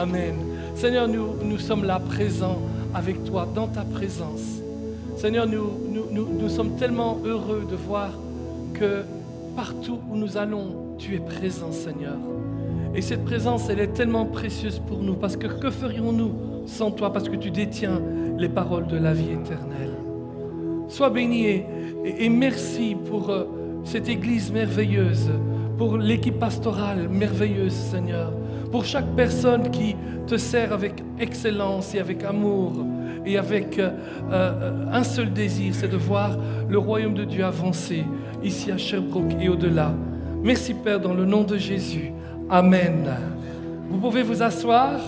Amen. Seigneur, nous, sommes là présents avec toi, dans ta présence. Seigneur, nous, sommes tellement heureux de voir que partout où nous allons, tu es présent, Seigneur. Et cette présence, elle est tellement précieuse pour nous, parce que que ferions-nous sans toi, parce que tu détiens les paroles de la vie éternelle. Sois béni et, merci pour euh, cette Église merveilleuse, pour l'équipe pastorale merveilleuse, Seigneur, pour chaque personne qui te sert avec excellence et avec amour et avec euh, euh, un seul désir, c'est de voir le royaume de Dieu avancer ici à Sherbrooke et au-delà. Merci Père, dans le nom de Jésus. Amen. Vous pouvez vous asseoir.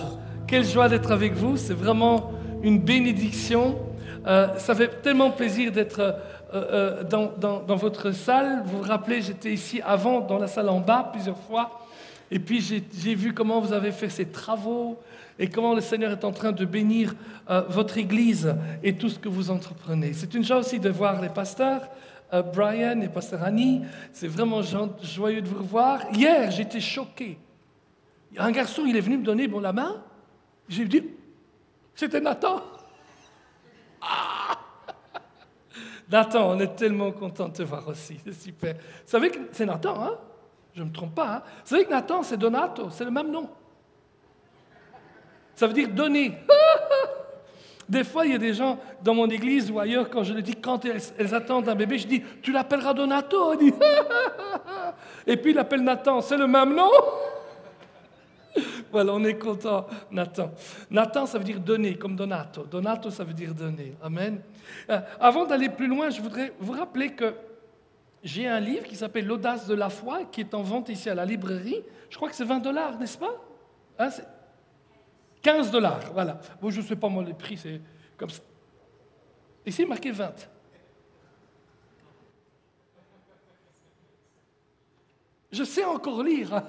Quelle joie d'être avec vous. C'est vraiment une bénédiction. Euh, ça fait tellement plaisir d'être euh, euh, dans, votre salle. Vous vous rappelez, j'étais ici avant, dans la salle en bas, plusieurs fois. Et puis j'ai vu comment vous avez fait ces travaux et comment le Seigneur est en train de bénir votre Église et tout ce que vous entreprenez. C'est une joie aussi de voir les pasteurs. Brian et Pasteur Annie, c'est vraiment joyeux de vous revoir. Hier, j'étais choqué. Un garçon, il est venu me donner bon, la main. J'ai dit, c'était Nathan. Ah! Nathan, on est tellement content de te voir aussi, c'est super. Vous savez que c'est Nathan, hein? Je ne me trompe pas. Hein Vous savez que Nathan, c'est Donato, c'est le même nom. Ça veut dire donner. Des fois, il y a des gens dans mon église ou ailleurs, quand je leur dis, quand elles, attendent un bébé, je dis, tu l'appelleras Donato. Et puis il appelle Nathan, c'est le même nom voilà, on est content, Nathan. Nathan, ça veut dire donner, comme Donato. Donato, ça veut dire donner. Amen. Euh, avant d'aller plus loin, je voudrais vous rappeler que j'ai un livre qui s'appelle L'audace de la foi, qui est en vente ici à la librairie. Je crois que c'est 20 dollars, n'est-ce pas? 15 hein, dollars, voilà. Bon, je ne sais pas moi les prix, c'est comme ça. Ici, marqué 20. Je sais encore lire. Hein.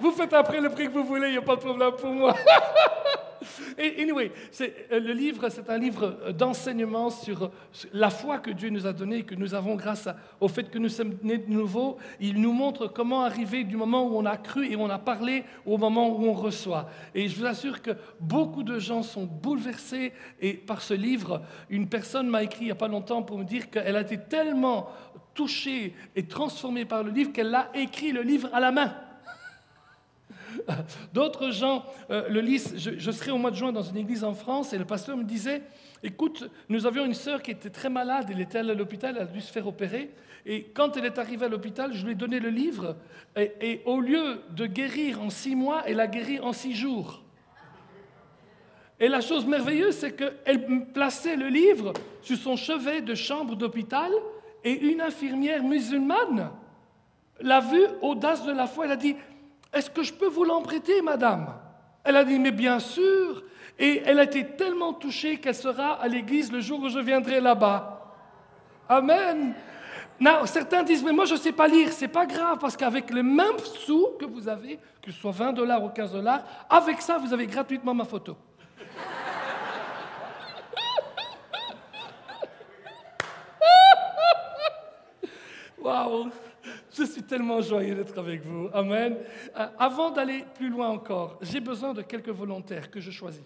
Vous faites après le prix que vous voulez, il n'y a pas de problème pour moi. Et anyway, euh, le livre, c'est un livre euh, d'enseignement sur la foi que Dieu nous a donnée, que nous avons grâce au fait que nous sommes nés de nouveau. Il nous montre comment arriver du moment où on a cru et on a parlé au moment où on reçoit. Et je vous assure que beaucoup de gens sont bouleversés par ce livre. Une personne m'a écrit il n'y a pas longtemps pour me dire qu'elle a été tellement touchée et transformée par le livre qu'elle a écrit le livre à la main. D'autres gens euh, le lisent. Je, serai au mois de juin dans une église en France et le pasteur me disait, écoute, nous avions une sœur qui était très malade, elle était à l'hôpital, elle a dû se faire opérer. Et quand elle est arrivée à l'hôpital, je lui ai donné le livre. Et, au lieu de guérir en six mois, elle a guéri en six jours. Et la chose merveilleuse, c'est qu'elle plaçait le livre sur son chevet de chambre d'hôpital et une infirmière musulmane l'a vu, audace de la foi, elle a dit, est-ce que je peux vous l'emprêter, madame? Elle a dit Mais bien sûr. Et elle a été tellement touchée qu'elle sera à l'église le jour où je viendrai là-bas. Amen. Non, certains disent, mais moi je ne sais pas lire, c'est pas grave, parce qu'avec les mêmes sous que vous avez, que ce soit 20 dollars ou 15 dollars, avec ça, vous avez gratuitement ma photo. Waouh je suis tellement joyeux d'être avec vous. Amen. Euh, avant d'aller plus loin encore, j'ai besoin de quelques volontaires que je choisis.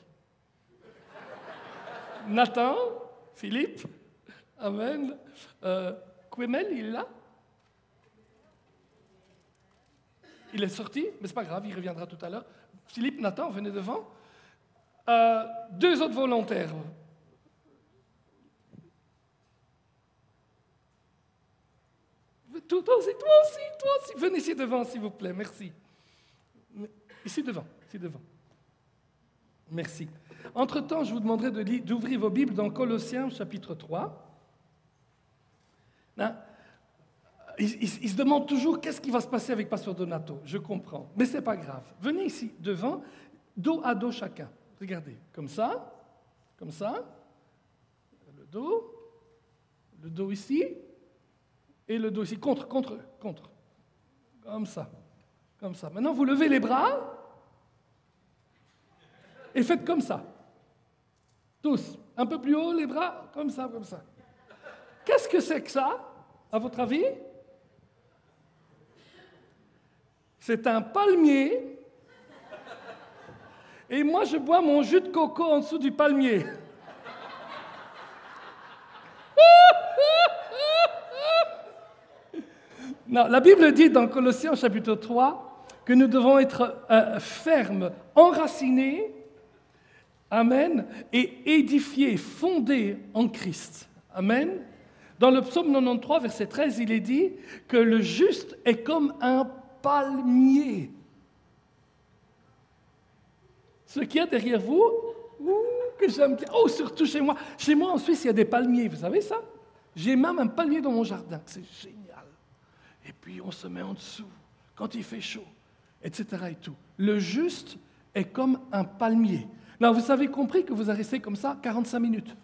Nathan, Philippe, Amen. Euh, Quemel, il est là? Il est sorti, mais c'est pas grave, il reviendra tout à l'heure. Philippe, Nathan, venez devant. Euh, deux autres volontaires. Toi aussi, toi aussi, toi aussi. Venez ici devant, s'il vous plaît. Merci. Ici devant, ici devant. Merci. Entre-temps, je vous demanderai d'ouvrir vos Bibles dans Colossiens chapitre 3. Hein? Il, se demande toujours qu'est-ce qui va se passer avec Pasteur Donato. Je comprends, mais ce n'est pas grave. Venez ici devant, dos à dos chacun. Regardez, comme ça, comme ça, le dos, le dos ici, et le dos ici, contre, contre, contre. Comme ça, comme ça. Maintenant, vous levez les bras et faites comme ça. Tous. Un peu plus haut, les bras, comme ça, comme ça. Qu'est-ce que c'est que ça, à votre avis? C'est un palmier Et moi, je bois mon jus de coco en dessous du palmier. Non, la Bible dit dans Colossiens chapitre 3 que nous devons être euh, fermes, enracinés, Amen, et édifiés, fondés en Christ. Amen. Dans le psaume 93, verset 13, il est dit que le juste est comme un palmier. Ce qu'il y a derrière vous, que j'aime bien. Oh, surtout chez moi. Chez moi, en Suisse, il y a des palmiers, vous savez ça? J'ai même un palmier dans mon jardin. C'est génial. Et puis, on se met en dessous quand il fait chaud, etc. Et tout. Le juste est comme un palmier. Là, vous avez compris que vous avez resté comme ça 45 minutes.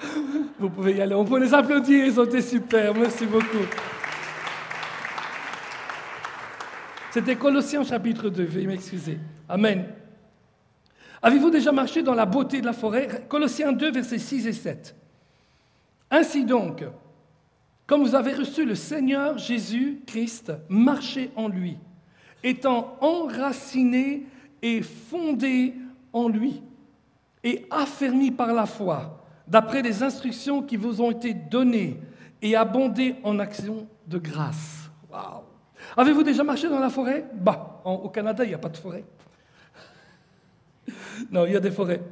vous pouvez y aller. On peut les applaudir, ils ont été super. Merci beaucoup. C'était Colossiens chapitre 2, veuillez m'excuser. Amen. Avez-vous déjà marché dans la beauté de la forêt? Colossiens 2, versets 6 et 7. Ainsi donc, comme vous avez reçu le Seigneur Jésus-Christ, marchez en lui, étant enraciné et fondé en lui, et affermi par la foi, d'après les instructions qui vous ont été données, et abondé en actions de grâce. Avez-vous déjà marché dans la forêt? Bah, au Canada, il n'y a pas de forêt. Non, il y a des forêts.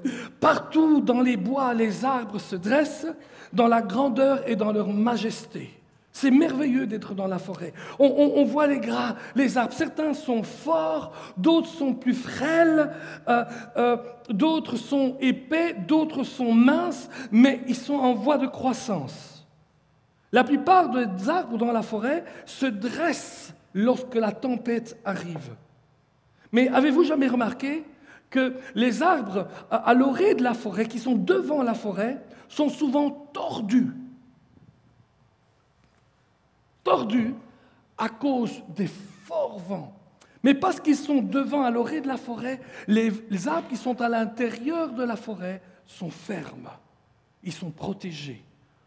Partout dans les bois, les arbres se dressent dans la grandeur et dans leur majesté. C'est merveilleux d'être dans la forêt. On, voit les gras, les arbres. Certains sont forts, d'autres sont plus frêles, euh, euh, d'autres sont épais, d'autres sont minces, mais ils sont en voie de croissance. La plupart des arbres dans la forêt se dressent lorsque la tempête arrive. Mais avez-vous jamais remarqué que les arbres à l'orée de la forêt, qui sont devant la forêt, sont souvent tordus Tordus à cause des forts vents. Mais parce qu'ils sont devant à l'orée de la forêt, les, arbres qui sont à l'intérieur de la forêt sont fermes. Ils sont protégés.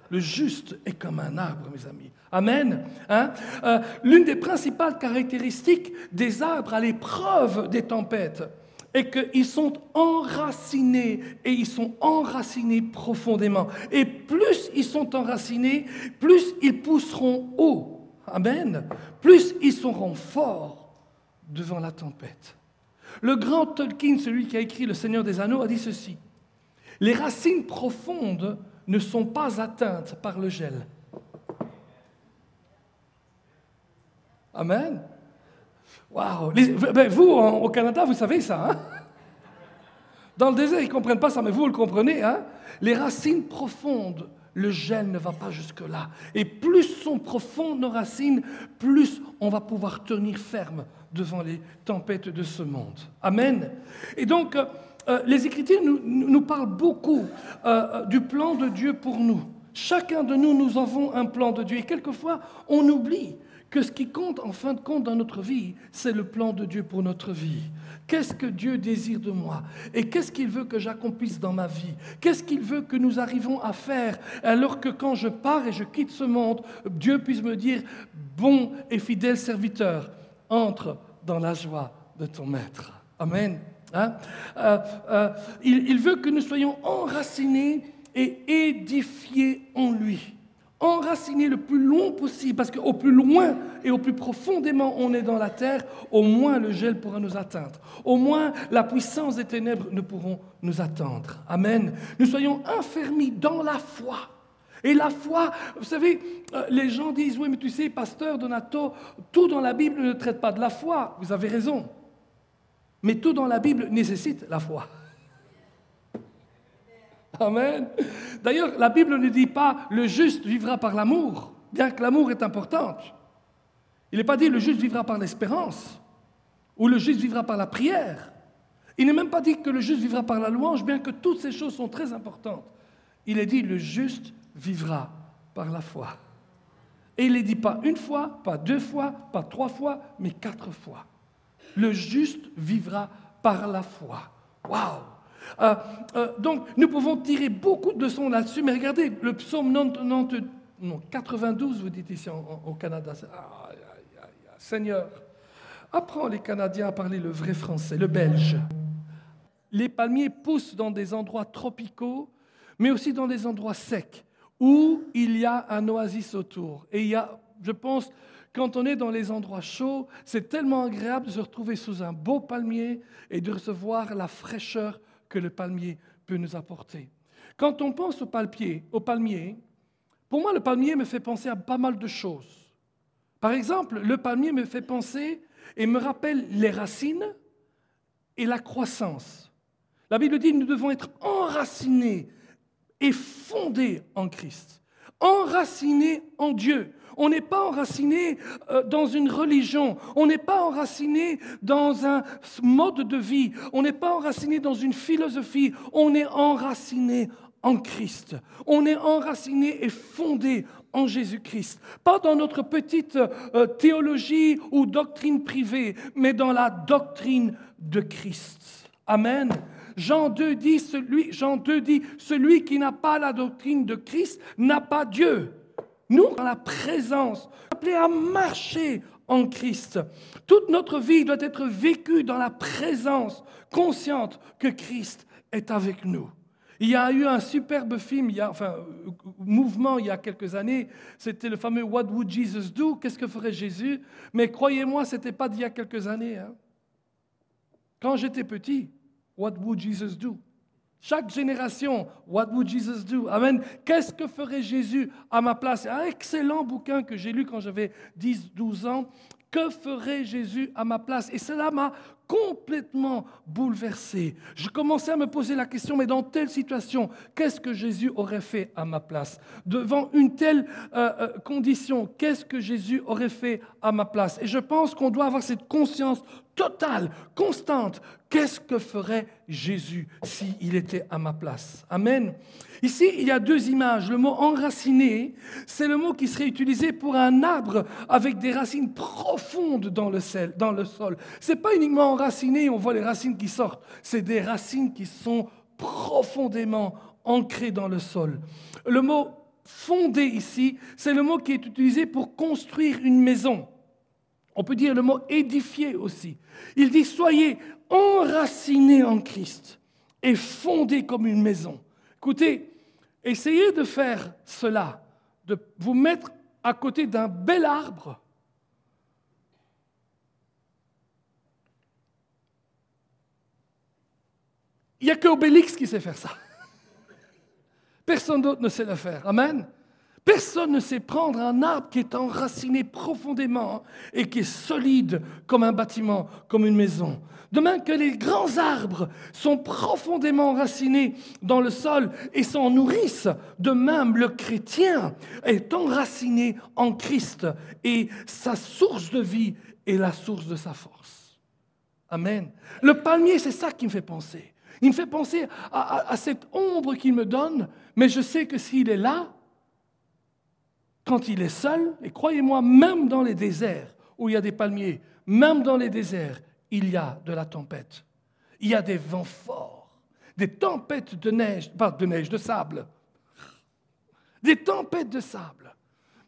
Le juste est comme un arbre, mes amis. Amen. Hein? Euh, l'une des principales caractéristiques des arbres à l'épreuve des tempêtes est qu'ils sont enracinés et ils sont enracinés profondément. Et plus ils sont enracinés, plus ils pousseront haut. Amen. Plus ils seront forts devant la tempête. Le grand Tolkien, celui qui a écrit Le Seigneur des Anneaux, a dit ceci. Les racines profondes ne sont pas atteintes par le gel. Amen. Waouh. Ben, vous, au Canada, vous savez ça. Hein? Dans le désert, ils ne comprennent pas ça, mais vous, vous le comprenez. Hein? Les racines profondes, le gel ne va pas jusque-là. Et plus sont profondes nos racines, plus on va pouvoir tenir ferme devant les tempêtes de ce monde. Amen. Et donc, euh, les Écritures nous, parlent beaucoup euh, du plan de Dieu pour nous. Chacun de nous, nous avons un plan de Dieu. Et quelquefois, on oublie que ce qui compte en fin de compte dans notre vie, c'est le plan de Dieu pour notre vie. Qu'est-ce que Dieu désire de moi? Et qu'est-ce qu'il veut que j'accomplisse dans ma vie? Qu'est-ce qu'il veut que nous arrivons à faire alors que quand je pars et je quitte ce monde, Dieu puisse me dire, bon et fidèle serviteur, entre dans la joie de ton maître. Amen. Hein? Euh, euh, il, veut que nous soyons enracinés et édifiés en lui. Enracinés le plus long possible, parce qu'au plus loin et au plus profondément on est dans la terre, au moins le gel pourra nous atteindre. Au moins la puissance des ténèbres ne pourront nous atteindre. Amen. Nous soyons enfermés dans la foi. Et la foi, vous savez, euh, les gens disent, oui, mais tu sais, pasteur Donato, tout dans la Bible ne traite pas de la foi. Vous avez raison. Mais tout dans la Bible nécessite la foi. Amen. D'ailleurs, la Bible ne dit pas le juste vivra par l'amour, bien que l'amour est important. Il n'est pas dit le juste vivra par l'espérance ou le juste vivra par la prière. Il n'est même pas dit que le juste vivra par la louange, bien que toutes ces choses sont très importantes. Il est dit le juste vivra par la foi. Et il ne dit pas une fois, pas deux fois, pas trois fois, mais quatre fois. Le juste vivra par la foi. Waouh euh, euh, Donc, nous pouvons tirer beaucoup de leçons là-dessus, mais regardez, le psaume 92, vous dites ici au Canada, Seigneur, Apprends les Canadiens à parler le vrai français, le belge. Les palmiers poussent dans des endroits tropicaux, mais aussi dans des endroits secs, où il y a un oasis autour. Et il y a, je pense, quand on est dans les endroits chauds, c'est tellement agréable de se retrouver sous un beau palmier et de recevoir la fraîcheur que le palmier peut nous apporter. Quand on pense au palmier, au palmier, pour moi, le palmier me fait penser à pas mal de choses. Par exemple, le palmier me fait penser et me rappelle les racines et la croissance. La Bible dit que nous devons être enracinés et fondés en Christ, enracinés en Dieu. On n'est pas enraciné euh, dans une religion, on n'est pas enraciné dans un mode de vie, on n'est pas enraciné dans une philosophie, on est enraciné en Christ. On est enraciné et fondé en Jésus-Christ. Pas dans notre petite euh, théologie ou doctrine privée, mais dans la doctrine de Christ. Amen. Jean 2 dit, celui, Jean 2 dit, celui qui n'a pas la doctrine de Christ n'a pas Dieu. Nous, dans la présence, appelés à marcher en Christ. Toute notre vie doit être vécue dans la présence consciente que Christ est avec nous. Il y a eu un superbe film, il y a, enfin, mouvement il y a quelques années, c'était le fameux What Would Jesus Do? Qu'est-ce que ferait Jésus? Mais croyez-moi, ce n'était pas d'il y a quelques années. Hein. Quand j'étais petit, What would Jesus do? Chaque génération, What would Jesus do? Amen. Qu'est-ce que ferait Jésus à ma place? Un excellent bouquin que j'ai lu quand j'avais 10, 12 ans. Que ferait Jésus à ma place? Et cela m'a complètement bouleversé. Je commençais à me poser la question, mais dans telle situation, qu'est-ce que Jésus aurait fait à ma place? Devant une telle euh, euh, condition, qu'est-ce que Jésus aurait fait à ma place? Et je pense qu'on doit avoir cette conscience totale, constante. Qu'est-ce que ferait Jésus s'il était à ma place? Amen. Ici, il y a deux images. Le mot enraciné, c'est le mot qui serait utilisé pour un arbre avec des racines profondes dans le, sol. Ce n'est pas uniquement enraciné, on voit les racines qui sortent. C'est des racines qui sont profondément ancrées dans le sol. Le mot fondé ici, c'est le mot qui est utilisé pour construire une maison. On peut dire le mot édifier aussi. Il dit soyez enracinés en Christ et fondés comme une maison. Écoutez, essayez de faire cela, de vous mettre à côté d'un bel arbre. Il n'y a que Obélix qui sait faire ça. Personne d'autre ne sait le faire. Amen. Personne ne sait prendre un arbre qui est enraciné profondément et qui est solide comme un bâtiment, comme une maison. De même que les grands arbres sont profondément enracinés dans le sol et s'en nourrissent, de même le chrétien est enraciné en Christ et sa source de vie est la source de sa force. Amen. Le palmier, c'est ça qui me fait penser. Il me fait penser à, à cette ombre qu'il me donne, mais je sais que s'il est là, quand il est seul, et croyez-moi, même dans les déserts où il y a des palmiers, même dans les déserts, il y a de la tempête. Il y a des vents forts, des tempêtes de neige, pas de neige, de sable. Des tempêtes de sable.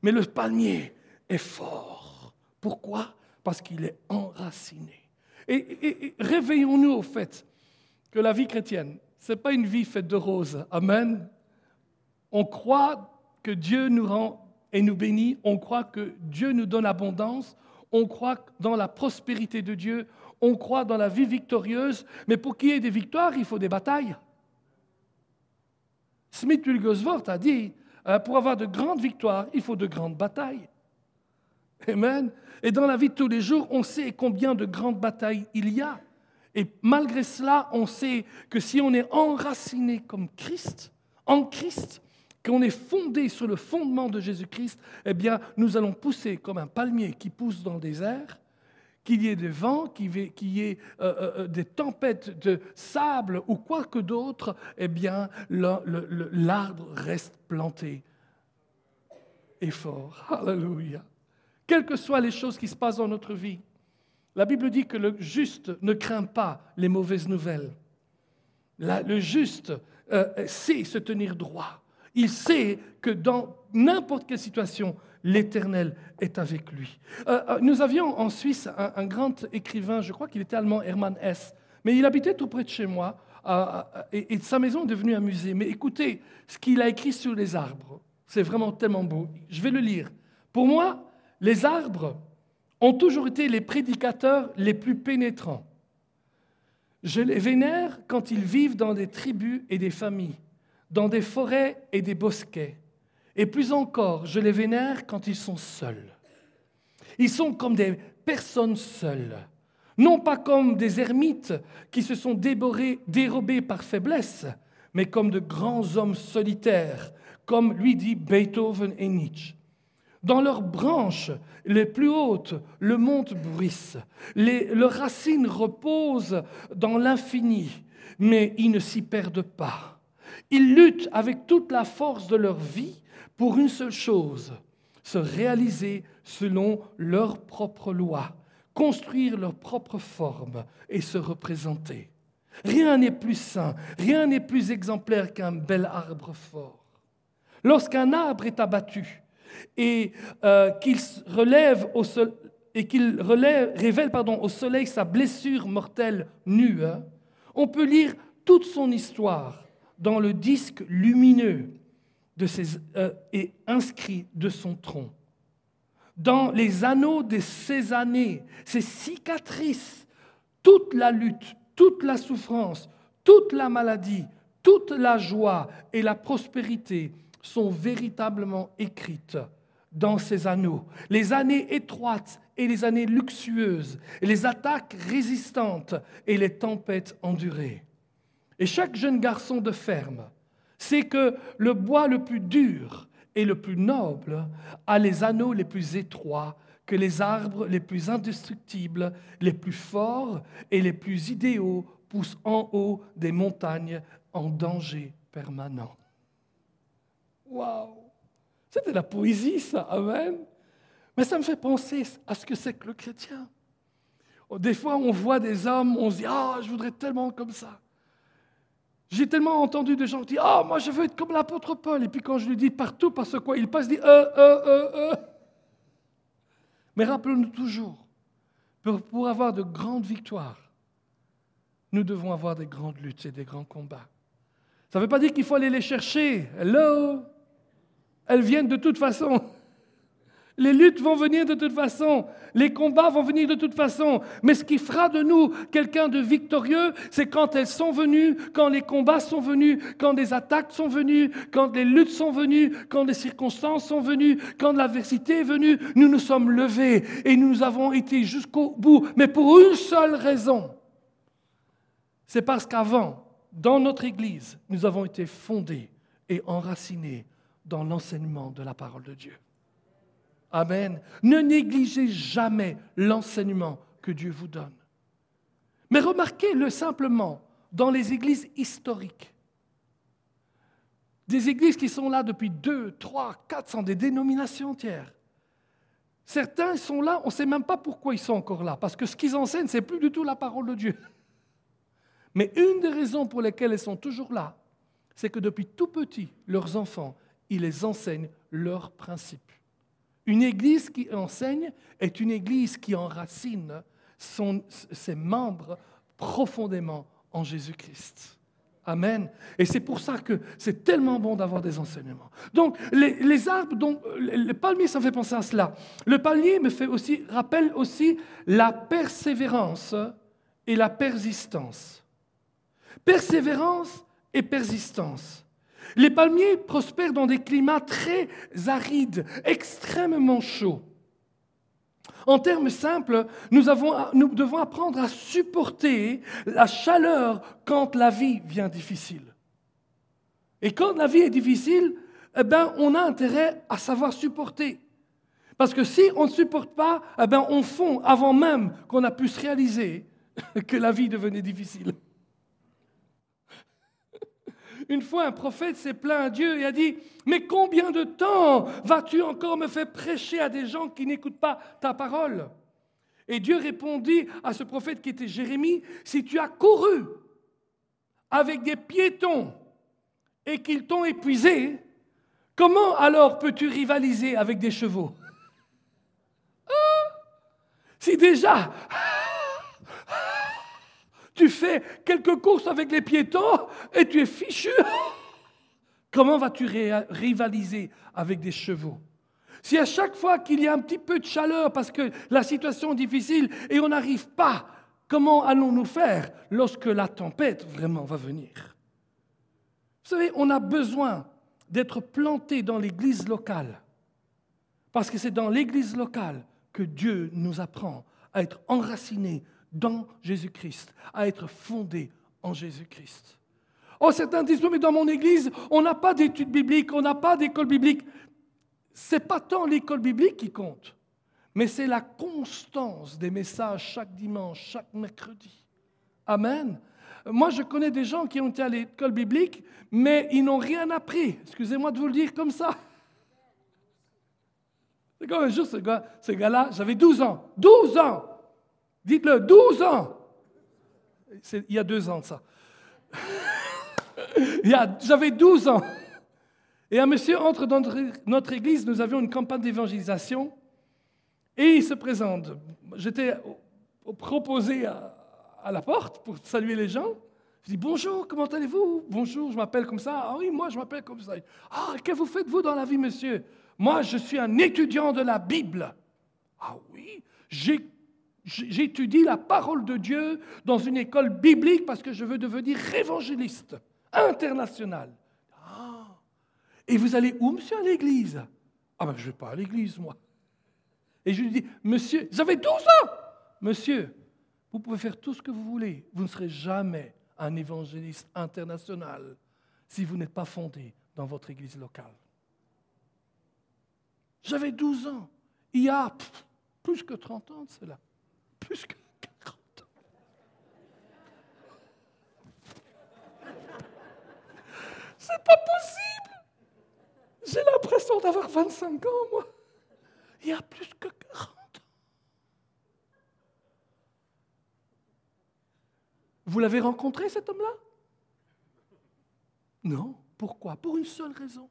Mais le palmier est fort. Pourquoi? Parce qu'il est enraciné. Et, réveillons-nous au fait que la vie chrétienne, ce n'est pas une vie faite de roses. Amen. On croit que Dieu nous rend et nous bénit, on croit que Dieu nous donne abondance, on croit dans la prospérité de Dieu, on croit dans la vie victorieuse, mais pour qu'il y ait des victoires, il faut des batailles. Smith Wigglesworth a dit, euh, pour avoir de grandes victoires, il faut de grandes batailles. Amen. Et dans la vie de tous les jours, on sait combien de grandes batailles il y a. Et malgré cela, on sait que si on est enraciné comme Christ, en Christ, qu'on est fondé sur le fondement de Jésus-Christ, eh bien, nous allons pousser comme un palmier qui pousse dans le désert, qu'il y ait des vents, qu'il y ait euh, euh, euh, des tempêtes de sable ou quoi que d'autre, eh bien, l'arbre reste planté et fort. Alléluia. Quelles que soient les choses qui se passent dans notre vie, la Bible dit que le juste ne craint pas les mauvaises nouvelles. le juste sait se tenir droit. Il sait que dans n'importe quelle situation, l'Éternel est avec lui. Euh, euh, nous avions en Suisse un, grand écrivain, je crois qu'il était allemand, Hermann Hesse, mais il habitait tout près de chez moi, et, et sa maison est devenue un musée. Mais écoutez ce qu'il a écrit sur les arbres. C'est vraiment tellement beau. Je vais le lire. Pour moi, les arbres ont toujours été les prédicateurs les plus pénétrants. Je les vénère quand ils vivent dans des tribus et des familles, dans des forêts et des bosquets. Et plus encore, je les vénère quand ils sont seuls. Ils sont comme des personnes seules, non pas comme des ermites qui se sont dérobés par faiblesse, mais comme de grands hommes solitaires, comme lui dit Beethoven et Nietzsche. Dans leurs branches les plus hautes, le monde bruisse. leurs racines reposent dans l'infini, mais ils ne s'y perdent pas. Ils luttent avec toute la force de leur vie pour une seule chose, se réaliser selon leurs propres lois, construire leur propre forme et se représenter. Rien n'est plus sain, rien n'est plus exemplaire qu'un bel arbre fort. Lorsqu'un arbre est abattu, et euh, qu'il relève au révèle au soleil sa blessure mortelle nue, hein, on peut lire toute son histoire dans le disque lumineux ses, euh, et inscrit de son tronc. Dans les anneaux de ces années, ces cicatrices, toute la lutte, toute la souffrance, toute la maladie, toute la joie et la prospérité sont véritablement écrites dans ces anneaux. Les années étroites et les années luxueuses, les attaques résistantes et les tempêtes endurées. Et chaque jeune garçon de ferme sait que le bois le plus dur et le plus noble a les anneaux les plus étroits que les arbres les plus indestructibles, les plus forts et les plus idéaux poussent en haut des montagnes en danger permanent. Waouh C'était la poésie, ça, Amen. Mais ça me fait penser à ce que c'est que le chrétien. Des fois, on voit des hommes, on se dit Ah, je voudrais tellement comme ça. J'ai tellement entendu des gens qui disent Ah, moi, je veux être comme l'apôtre Paul. Et puis quand je lui dis partout, parce quoi il passe, il dit Euh, euh, euh, euh. Mais rappelons-nous toujours, pour, pour avoir de grandes victoires, nous devons avoir des grandes luttes et des grands combats. Ça ne veut pas dire qu'il faut aller les chercher. Hello? Elles viennent de toute façon. Les luttes vont venir de toute façon. Les combats vont venir de toute façon. Mais ce qui fera de nous quelqu'un de victorieux, c'est quand elles sont venues, quand les combats sont venus, quand les attaques sont venues, quand les luttes sont venues, quand les circonstances sont venues, quand l'adversité est venue, nous nous sommes levés et nous avons été jusqu'au bout. Mais pour une seule raison. C'est parce qu'avant, dans notre Église, nous avons été fondés et enracinés dans l'enseignement de la parole de Dieu. Amen. Ne négligez jamais l'enseignement que Dieu vous donne. Mais remarquez-le simplement dans les églises historiques. Des églises qui sont là depuis 2, 3, 400, des dénominations entières. Certains sont là, on ne sait même pas pourquoi ils sont encore là, parce que ce qu'ils enseignent, ce n'est plus du tout la parole de Dieu. Mais une des raisons pour lesquelles ils sont toujours là, c'est que depuis tout petit, leurs enfants il les enseigne leurs principes. Une église qui enseigne est une église qui enracine ses membres profondément en Jésus-Christ. Amen. Et c'est pour ça que c'est tellement bon d'avoir des enseignements. Donc, les, arbres, donc, le palmier, ça fait penser à cela. Le palmier me rappelle aussi la persévérance et la persistance. Persévérance et persistance. Les palmiers prospèrent dans des climats très arides, extrêmement chauds. En termes simples, nous, devons apprendre à supporter la chaleur quand la vie vient difficile. Et quand la vie est difficile, eh ben, on a intérêt à savoir supporter. Parce que si on ne supporte pas, eh ben, on fond avant même qu'on a pu se réaliser que la vie devenait difficile. Une fois, un prophète s'est plaint à Dieu et a dit, mais combien de temps vas-tu encore me faire prêcher à des gens qui n'écoutent pas ta parole? Et Dieu répondit à ce prophète qui était Jérémie, si tu as couru avec des piétons et qu'ils t'ont épuisé, Comment alors peux-tu rivaliser avec des chevaux? Ah! Si déjà tu fais quelques courses avec les piétons et tu es fichu, comment vas-tu rivaliser avec des chevaux? Si à chaque fois qu'il y a un petit peu de chaleur parce que la situation est difficile et on n'arrive pas, comment allons-nous faire lorsque la tempête vraiment va venir? Vous savez, on a besoin d'être planté dans l'église locale. Parce que c'est dans l'église locale que Dieu nous apprend à être enracinés dans Jésus-Christ, à être fondés en Jésus-Christ. Oh, certains disent, mais dans mon église, on n'a pas d'études bibliques, on n'a pas d'école biblique. Ce n'est pas tant l'école biblique qui compte, mais c'est la constance des messages chaque dimanche, chaque mercredi. Amen. Moi, je connais des gens qui ont été à l'école biblique, mais ils n'ont rien appris. Excusez-moi de vous le dire comme ça. C'est comme un jour, ce gars-là, gars j'avais 12 ans. 12 ans Dites-le, 12 ans Il y a deux ans de ça. J'avais 12 ans. Et un monsieur entre dans notre église, nous avions une campagne d'évangélisation, et il se présente. J'étais proposé à, à la porte pour saluer les gens. Je dis bonjour, comment allez-vous? Bonjour, je m'appelle comme ça. Ah oui, moi je m'appelle comme ça. Ah, que vous faites-vous dans la vie, monsieur? Moi, je suis un étudiant de la Bible. Ah oui, j'étudie la parole de Dieu dans une école biblique parce que je veux devenir évangéliste international. Ah. Et vous allez où, monsieur, à l'église? Ah ben, je ne vais pas à l'église, moi. Et je lui dis, monsieur, j'avais 12 ans Monsieur, vous pouvez faire tout ce que vous voulez. Vous ne serez jamais un évangéliste international si vous n'êtes pas fondé dans votre église locale. J'avais 12 ans. Il y a plus que 30 ans de cela. Plus que 40 ans. C'est pas possible. J'ai l'impression d'avoir 25 ans, moi. Il y a plus que 40 Vous l'avez rencontré, cet homme-là? Non. Pourquoi? Pour une seule raison.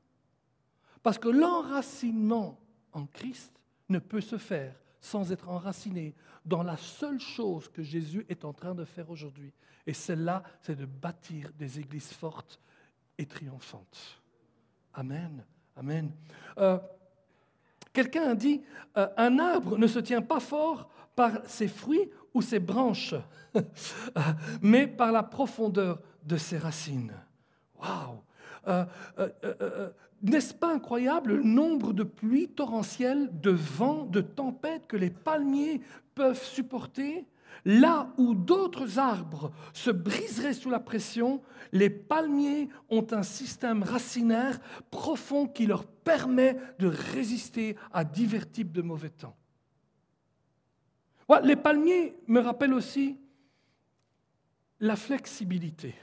Parce que l'enracinement en Christ ne peut se faire sans être enraciné dans la seule chose que Jésus est en train de faire aujourd'hui. Et celle-là, c'est de bâtir des églises fortes et triomphantes. Amen. Amen. Euh, quelqu'un a dit, euh, un arbre ne se tient pas fort par ses fruits ou ses branches, mais par la profondeur de ses racines. Waouh euh, euh, euh, N'est-ce pas incroyable le nombre de pluies torrentielles, de vents, de tempêtes que les palmiers peuvent supporter? Là où d'autres arbres se briseraient sous la pression, les palmiers ont un système racinaire profond qui leur permet de résister à divers types de mauvais temps. Les palmiers me rappellent aussi la flexibilité.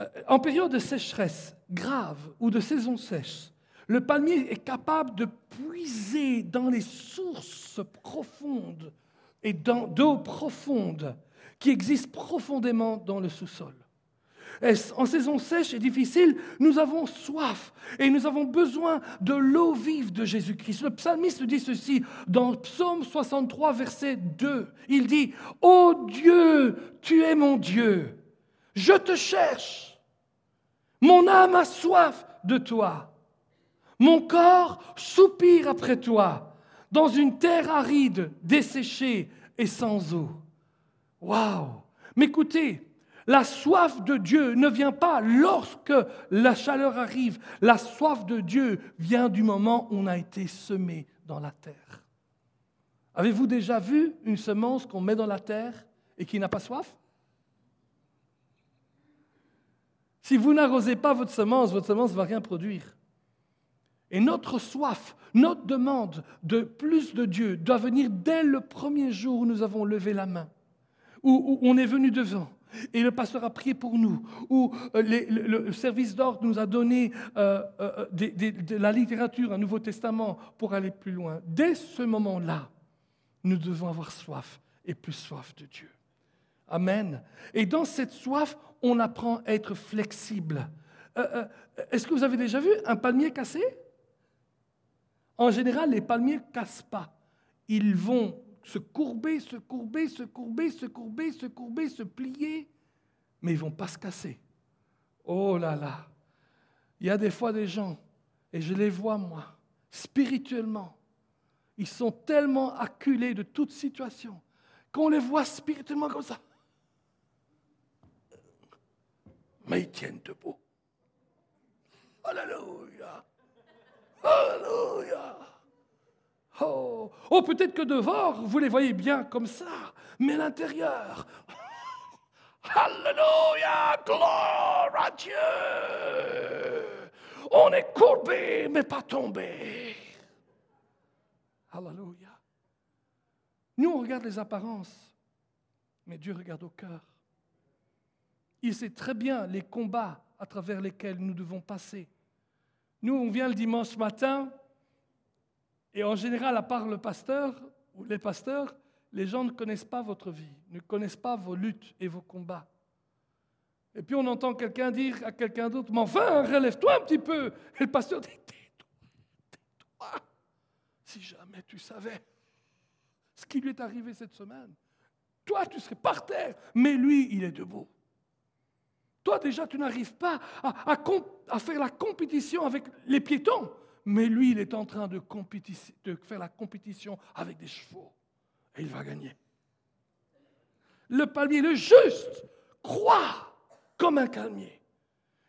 Euh, en période de sécheresse grave ou de saison sèche, le palmier est capable de puiser dans les sources profondes et d'eau profonde qui existent profondément dans le sous-sol en saison sèche et difficile, nous avons soif et nous avons besoin de l'eau vive de Jésus-Christ. Le psalmiste dit ceci dans Psaume 63, verset 2. Il dit, Ô Dieu, tu es mon Dieu, je te cherche. Mon âme a soif de toi. Mon corps soupire après toi dans une terre aride, desséchée et sans eau. Waouh! Mais écoutez, la soif de Dieu ne vient pas lorsque la chaleur arrive. La soif de Dieu vient du moment où on a été semé dans la terre. Avez-vous déjà vu une semence qu'on met dans la terre et qui n'a pas soif? Si vous n'arrosez pas votre semence, votre semence ne va rien produire. Et notre soif, notre demande de plus de Dieu doit venir dès le premier jour où nous avons levé la main, où, on est venu devant, et le pasteur a prié pour nous, ou euh, le, service d'ordre nous a donné euh, euh, de la littérature, un Nouveau Testament pour aller plus loin. Dès ce moment-là, nous devons avoir soif et plus soif de Dieu. Amen. Et dans cette soif, on apprend à être flexible. Euh, euh, est-ce que vous avez déjà vu un palmier cassé? En général, les palmiers ne cassent pas. Ils vont se courber, se courber, se courber, se courber, se courber, se plier, mais ils ne vont pas se casser. Oh là là, il y a des fois des gens, et je les vois moi, spirituellement, ils sont tellement acculés de toute situation qu'on les voit spirituellement comme ça. Mais ils tiennent debout. Alléluia. Alléluia. Oh, oh peut-être que devant, vous les voyez bien comme ça, mais l'intérieur. Alléluia, gloire à Dieu. On est courbé, mais pas tombé. Alléluia. Nous, on regarde les apparences, mais Dieu regarde au cœur. Il sait très bien les combats à travers lesquels nous devons passer. Nous, on vient le dimanche matin, et en général, à part le pasteur ou les pasteurs, les gens ne connaissent pas votre vie, ne connaissent pas vos luttes et vos combats. Et puis on entend quelqu'un dire à quelqu'un d'autre, mais enfin, relève-toi un petit peu. Et le pasteur dit, tais-toi, tais-toi. Si jamais tu savais ce qui lui est arrivé cette semaine, toi, tu serais par terre, mais lui, il est debout. Toi, déjà, tu n'arrives pas à, faire la compétition avec les piétons, mais lui, il est en train de, de faire la compétition avec des chevaux. Et il va gagner. Le palmier, le juste, croit comme un palmier.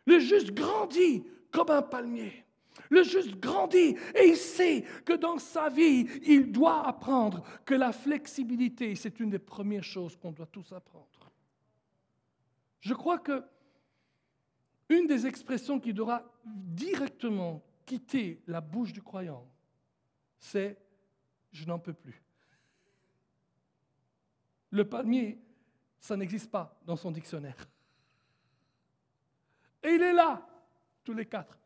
Le juste grandit comme un palmier. Le juste grandit et il sait que dans sa vie, il doit apprendre que la flexibilité, c'est une des premières choses qu'on doit tous apprendre. Je crois que une des expressions qui devra directement quitter la bouche du croyant, c'est je n'en peux plus. Le palmier, ça n'existe pas dans son dictionnaire. Et il est là, tous les quatre.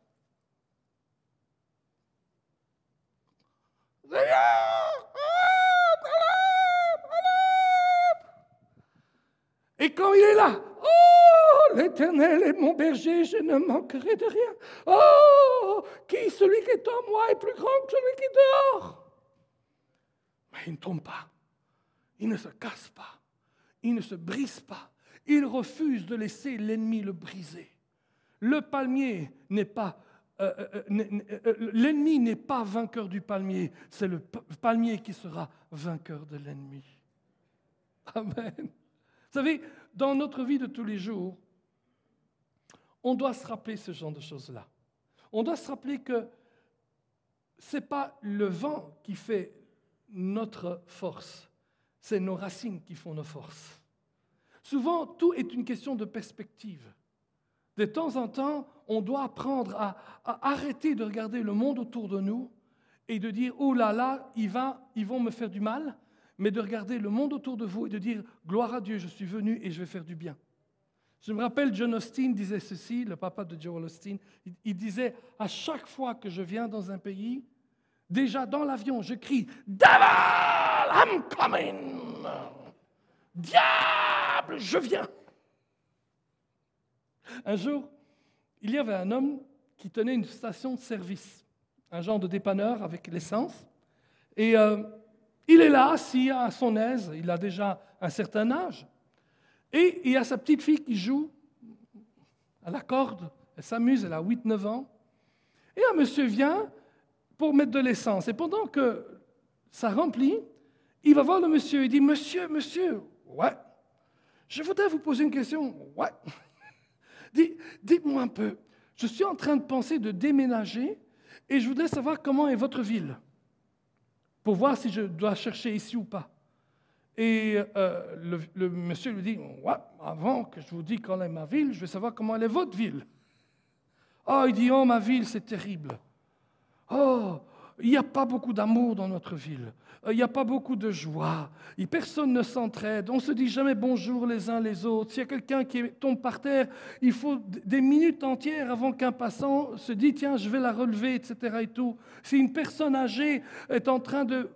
Et quand il est là, oh, l'Éternel est mon berger, je ne manquerai de rien. Oh, qui celui qui est en moi est plus grand que celui qui est dehors. Mais il ne tombe pas, il ne se casse pas, il ne se brise pas, il refuse de laisser l'ennemi le briser. Le palmier n'est pas... Euh, euh, euh, l'ennemi n'est pas vainqueur du palmier, c'est le palmier qui sera vainqueur de l'ennemi. Amen. Vous savez, dans notre vie de tous les jours, on doit se rappeler ce genre de choses-là. On doit se rappeler que ce n'est pas le vent qui fait notre force, c'est nos racines qui font nos forces. Souvent, tout est une question de perspective. De temps en temps, on doit apprendre à, arrêter de regarder le monde autour de nous et de dire, oh là là, ils vont me faire du mal, mais de regarder le monde autour de vous et de dire, gloire à Dieu, je suis venu et je vais faire du bien. Je me rappelle, John Austin disait ceci, le papa de Joel Austin, il, disait, à chaque fois que je viens dans un pays, déjà dans l'avion, je crie, Devil, I'm coming! Diable, je viens! Un jour, il y avait un homme qui tenait une station de service, un genre de dépanneur avec l'essence. Et euh, il est là, assis à son aise, il a déjà un certain âge. Et il y a sa petite fille qui joue à la corde, elle s'amuse, elle a 8-9 ans. Et un monsieur vient pour mettre de l'essence. Et pendant que ça remplit, il va voir le monsieur. Il dit Monsieur, monsieur, ouais, je voudrais vous poser une question. Ouais. Dites-moi un peu, je suis en train de penser de déménager et je voudrais savoir comment est votre ville pour voir si je dois chercher ici ou pas. Et euh, le, monsieur lui dit, avant que je vous dise quand est ma ville, je veux savoir comment elle est votre ville. Oh, il dit, oh, ma ville, c'est terrible. Oh, il n'y a pas beaucoup d'amour dans notre ville. Euh, il n'y a pas beaucoup de joie. Personne ne s'entraide. On ne se dit jamais bonjour les uns les autres. S'il y a quelqu'un qui tombe par terre, il faut des minutes entières avant qu'un passant se dise tiens, je vais la relever, etc. Et tout. Si une personne âgée est en train de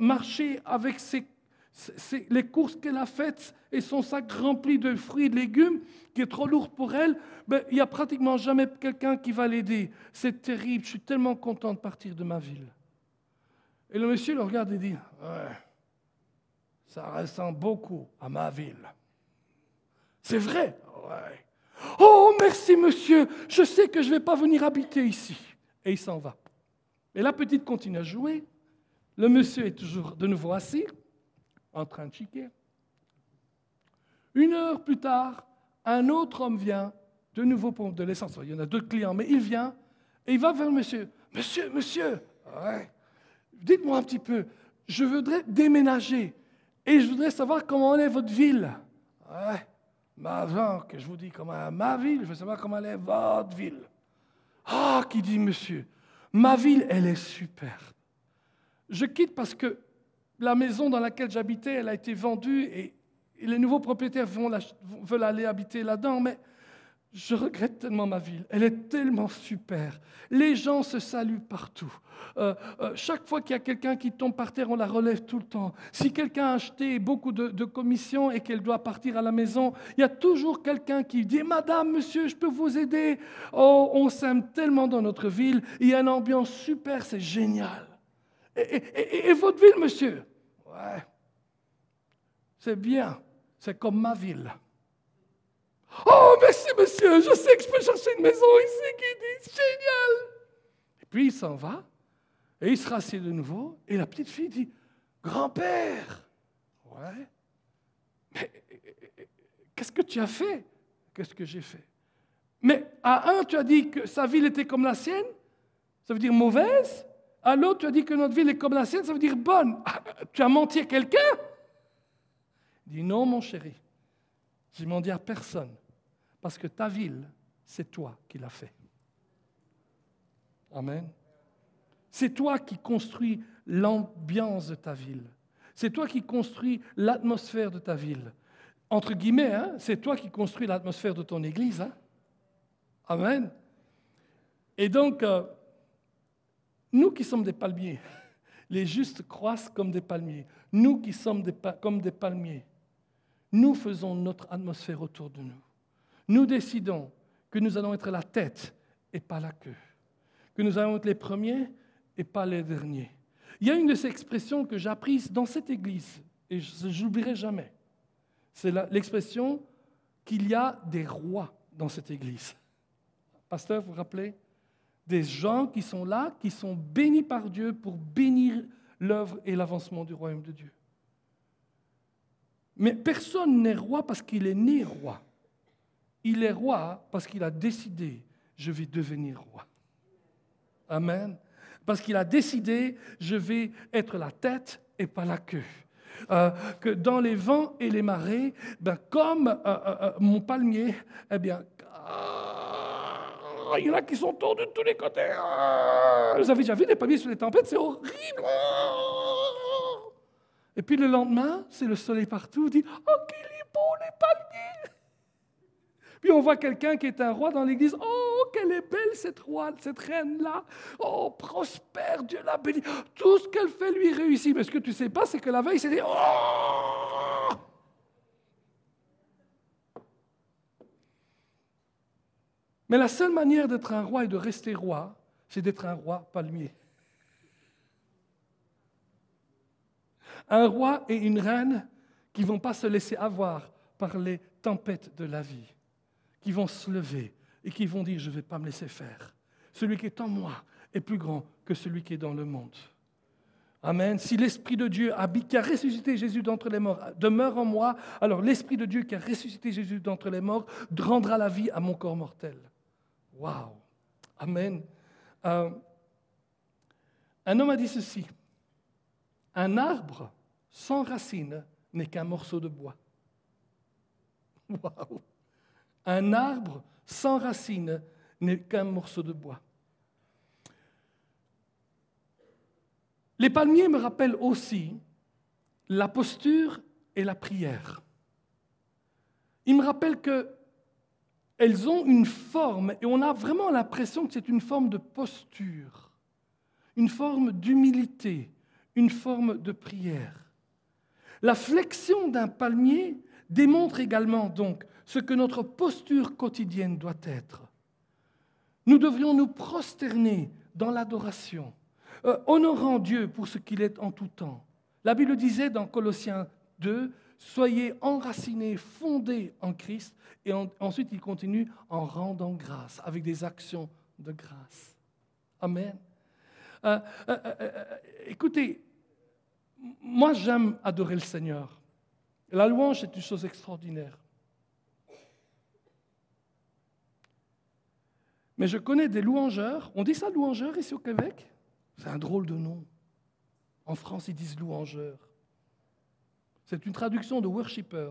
marcher avec ses, C'est les courses qu'elle a faites et son sac rempli de fruits et de légumes qui est trop lourd pour elle, ben, il n'y a pratiquement jamais quelqu'un qui va l'aider. C'est terrible, je suis tellement content de partir de ma ville. Et le monsieur le regarde et dit, ouais, ça ressemble beaucoup à ma ville. C'est vrai, ouais. Oh, merci monsieur, je sais que je ne vais pas venir habiter ici. Et il s'en va. Et la petite continue à jouer. Le monsieur est toujours de nouveau assis en train de chiquer. Une heure plus tard, un autre homme vient, de nouveau pour de l'essence. Il y en a deux clients, mais il vient et il va vers le monsieur. Monsieur, monsieur, dites-moi un petit peu, je voudrais déménager et je voudrais savoir comment est votre ville. Ouais. Mais avant que je vous dise comment ma ville, je veux savoir comment est votre ville. Ah, qui dit monsieur, ma ville, elle est superbe. Je quitte parce que la maison dans laquelle j'habitais, elle a été vendue et, les nouveaux propriétaires veulent aller habiter là-dedans, mais je regrette tellement ma ville. Elle est tellement super. Les gens se saluent partout. Euh, euh, chaque fois qu'il y a quelqu'un qui tombe par terre, on la relève tout le temps. Si quelqu'un a acheté beaucoup de, commissions et qu'elle doit partir à la maison, il y a toujours quelqu'un qui dit Madame, monsieur, je peux vous aider. Oh, on s'aime tellement dans notre ville. Il y a une ambiance super, c'est génial. Et votre ville, monsieur? Ouais. C'est bien. C'est comme ma ville. Oh, merci, monsieur. Je sais que je peux chercher une maison ici qui dit génial. Et puis il s'en va. Et il se rassied de nouveau. Et la petite fille dit Grand-père. Ouais. Mais qu'est-ce que tu as fait? Qu'est-ce que j'ai fait? Mais à un, tu as dit que sa ville était comme la sienne? Ça veut dire mauvaise? À l'autre, tu as dit que notre ville est comme la sienne, ça veut dire bonne. Ah, tu as menti à quelqu'un? Il dit non, mon chéri. J'ai menti à personne. Parce que ta ville, c'est toi qui l'as fait. Amen. C'est toi qui construis l'ambiance de ta ville. C'est toi qui construis l'atmosphère de ta ville. Entre guillemets, hein, c'est toi qui construis l'atmosphère de ton église. Hein. Amen. Et donc, euh, nous qui sommes des palmiers, les justes croissent comme des palmiers. Nous qui sommes comme des palmiers, nous faisons notre atmosphère autour de nous. Nous décidons que nous allons être la tête et pas la queue. Que nous allons être les premiers et pas les derniers. Il y a une de ces expressions que j'ai apprises dans cette église, et je n'oublierai jamais. C'est l'expression qu'il y a des rois dans cette église. Pasteur, vous vous rappelez? Des gens qui sont là, qui sont bénis par Dieu pour bénir l'œuvre et l'avancement du royaume de Dieu. Mais personne n'est roi parce qu'il est né roi. Il est roi parce qu'il a décidé, je vais devenir roi. Amen. Parce qu'il a décidé, je vais être la tête et pas la queue. Euh, que dans les vents et les marées, ben, comme euh, euh, mon palmier, eh bien, ah, il y en a qui sont tordus de tous les côtés. Ah, vous avez déjà vu des palmiers sur les tempêtes, c'est horrible. Ah. Et puis le lendemain, c'est le soleil partout, on dit Oh, qu'il est beau les palmiers Puis on voit quelqu'un qui est un roi dans l'église Oh, quelle est belle cette cette reine-là Oh, prospère, Dieu la bénit. Tout ce qu'elle fait lui réussit. Mais ce que tu sais pas, c'est que la veille, c'était Oh Mais la seule manière d'être un roi et de rester roi, c'est d'être un roi palmier. Un roi et une reine qui ne vont pas se laisser avoir par les tempêtes de la vie, qui vont se lever et qui vont dire, je ne vais pas me laisser faire. Celui qui est en moi est plus grand que celui qui est dans le monde. Amen. Si l'Esprit de Dieu qui a ressuscité Jésus d'entre les morts demeure en moi, alors l'Esprit de Dieu qui a ressuscité Jésus d'entre les morts rendra la vie à mon corps mortel. Waouh! Amen. Euh, un homme a dit ceci. Un arbre sans racines n'est qu'un morceau de bois. Waouh! Un arbre sans racines n'est qu'un morceau de bois. Les palmiers me rappellent aussi la posture et la prière. Ils me rappellent que elles ont une forme, et on a vraiment l'impression que c'est une forme de posture, une forme d'humilité, une forme de prière. La flexion d'un palmier démontre également donc ce que notre posture quotidienne doit être. Nous devrions nous prosterner dans l'adoration, euh, honorant Dieu pour ce qu'il est en tout temps. La Bible disait dans Colossiens 2, Soyez enracinés, fondés en Christ, et ensuite il continue en rendant grâce, avec des actions de grâce. Amen. Euh, euh, écoutez, moi j'aime adorer le Seigneur. La louange est une chose extraordinaire. Mais je connais des louangeurs. On dit ça louangeur ici au Québec? C'est un drôle de nom. En France, ils disent louangeur. C'est une traduction de worshipper.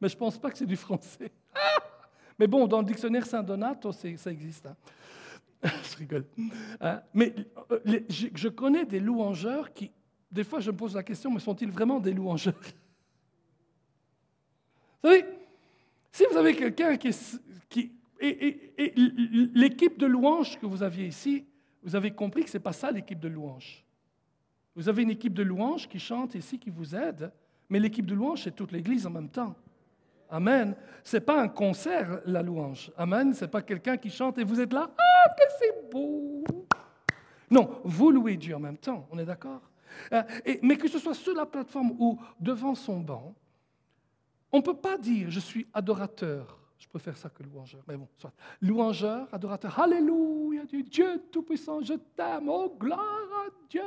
Mais je ne pense pas que c'est du français. Mais bon, dans le dictionnaire Saint-Donato, ça existe. Hein. je rigole. Hein. Mais euh, je connais des louangeurs qui, des fois, je me pose la question, mais sont-ils vraiment des louangeurs? Vous savez, si vous avez quelqu'un qui, qui et, l'équipe de louange que vous aviez ici, vous avez compris que ce n'est pas ça l'équipe de louange. Vous avez une équipe de louange qui chante ici, qui vous aide, mais l'équipe de louange, c'est toute l'Église en même temps. Amen. Ce n'est pas un concert, la louange. Amen. Ce n'est pas quelqu'un qui chante et vous êtes là. Ah, que c'est beau. Non, vous louez Dieu en même temps. On est d'accord? Euh, Mais que ce soit sur la plateforme ou devant son banc, on ne peut pas dire je suis adorateur je préfère ça que louangeur. Mais bon, soit. Louangeur, adorateur. Alléluia, Dieu Tout-Puissant, je t'aime. Oh, gloire à Dieu.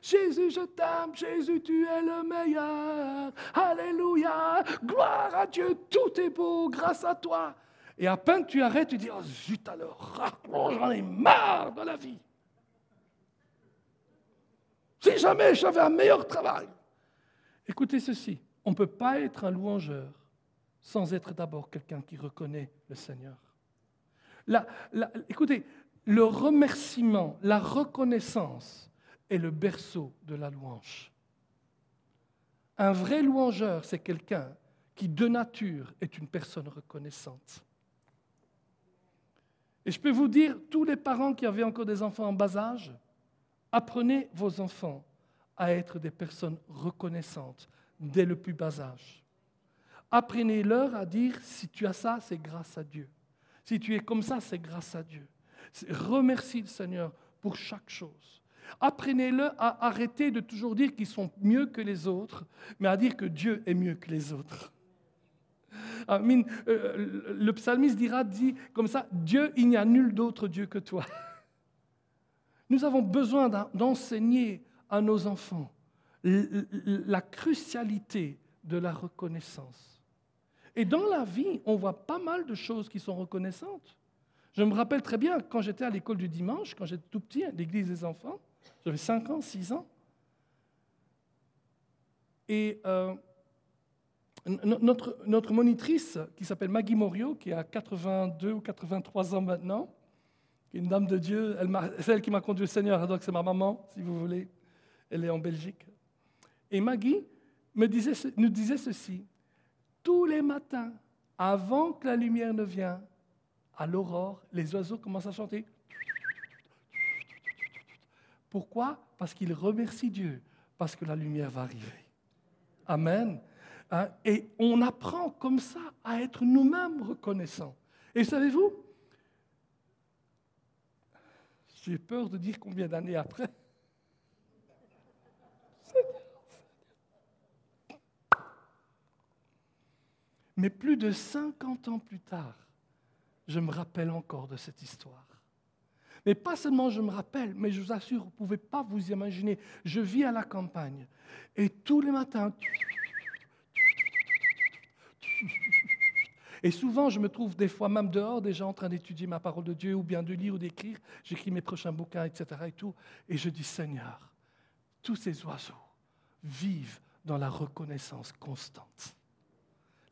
Jésus, je t'aime. Jésus, tu es le meilleur. Alléluia. Gloire à Dieu. Tout est beau grâce à toi. Et à peine tu arrêtes, tu dis, oh zut alors, j'en ai marre de la vie. Si jamais j'avais un meilleur travail. Écoutez ceci, on ne peut pas être un louangeur sans être d'abord quelqu'un qui reconnaît le Seigneur. écoutez, le remerciement, la reconnaissance est le berceau de la louange. Un vrai louangeur, c'est quelqu'un qui de nature est une personne reconnaissante. Et je peux vous dire, tous les parents qui avaient encore des enfants en bas âge, apprenez vos enfants à être des personnes reconnaissantes dès le plus bas âge. Apprenez-leur à dire, si tu as ça, c'est grâce à Dieu. Si tu es comme ça, c'est grâce à Dieu. Remercie le Seigneur pour chaque chose. Apprenez-le à arrêter de toujours dire qu'ils sont mieux que les autres, mais à dire que Dieu est mieux que les autres. Euh, le psalmiste dira, dit comme ça, Dieu, il n'y a nul d'autre Dieu que toi. Nous avons besoin d'enseigner à nos enfants la crucialité de la reconnaissance. Et dans la vie, on voit pas mal de choses qui sont reconnaissantes. Je me rappelle très bien quand j'étais à l'école du dimanche, quand j'étais tout petit, à l'église des enfants, j'avais 5 ans, 6 ans. Et euh, notre, notre, monitrice, qui s'appelle Maggie Morio, qui a 82 ou 83 ans maintenant, qui est une dame de Dieu, c'est elle qui m'a conduit au Seigneur, donc c'est ma maman, si vous voulez. Elle est en Belgique. Et Maggie nous disait ceci tous les matins, avant que la lumière ne vienne, à l'aurore, les oiseaux commencent à chanter. Pourquoi? Parce qu'ils remercient Dieu, parce que la lumière va arriver. Amen. Hein? Et on apprend comme ça à être nous-mêmes reconnaissants. Et savez-vous, j'ai peur de dire combien d'années après, Mais plus de 50 ans plus tard, je me rappelle encore de cette histoire. Mais pas seulement je me rappelle, mais je vous assure, vous ne pouvez pas vous imaginer. Je vis à la campagne et tous les matins, et souvent je me trouve des fois même dehors déjà en train d'étudier ma parole de Dieu ou bien de lire ou d'écrire. J'écris mes prochains bouquins, etc. Et, tout, et je dis Seigneur, tous ces oiseaux vivent dans la reconnaissance constante.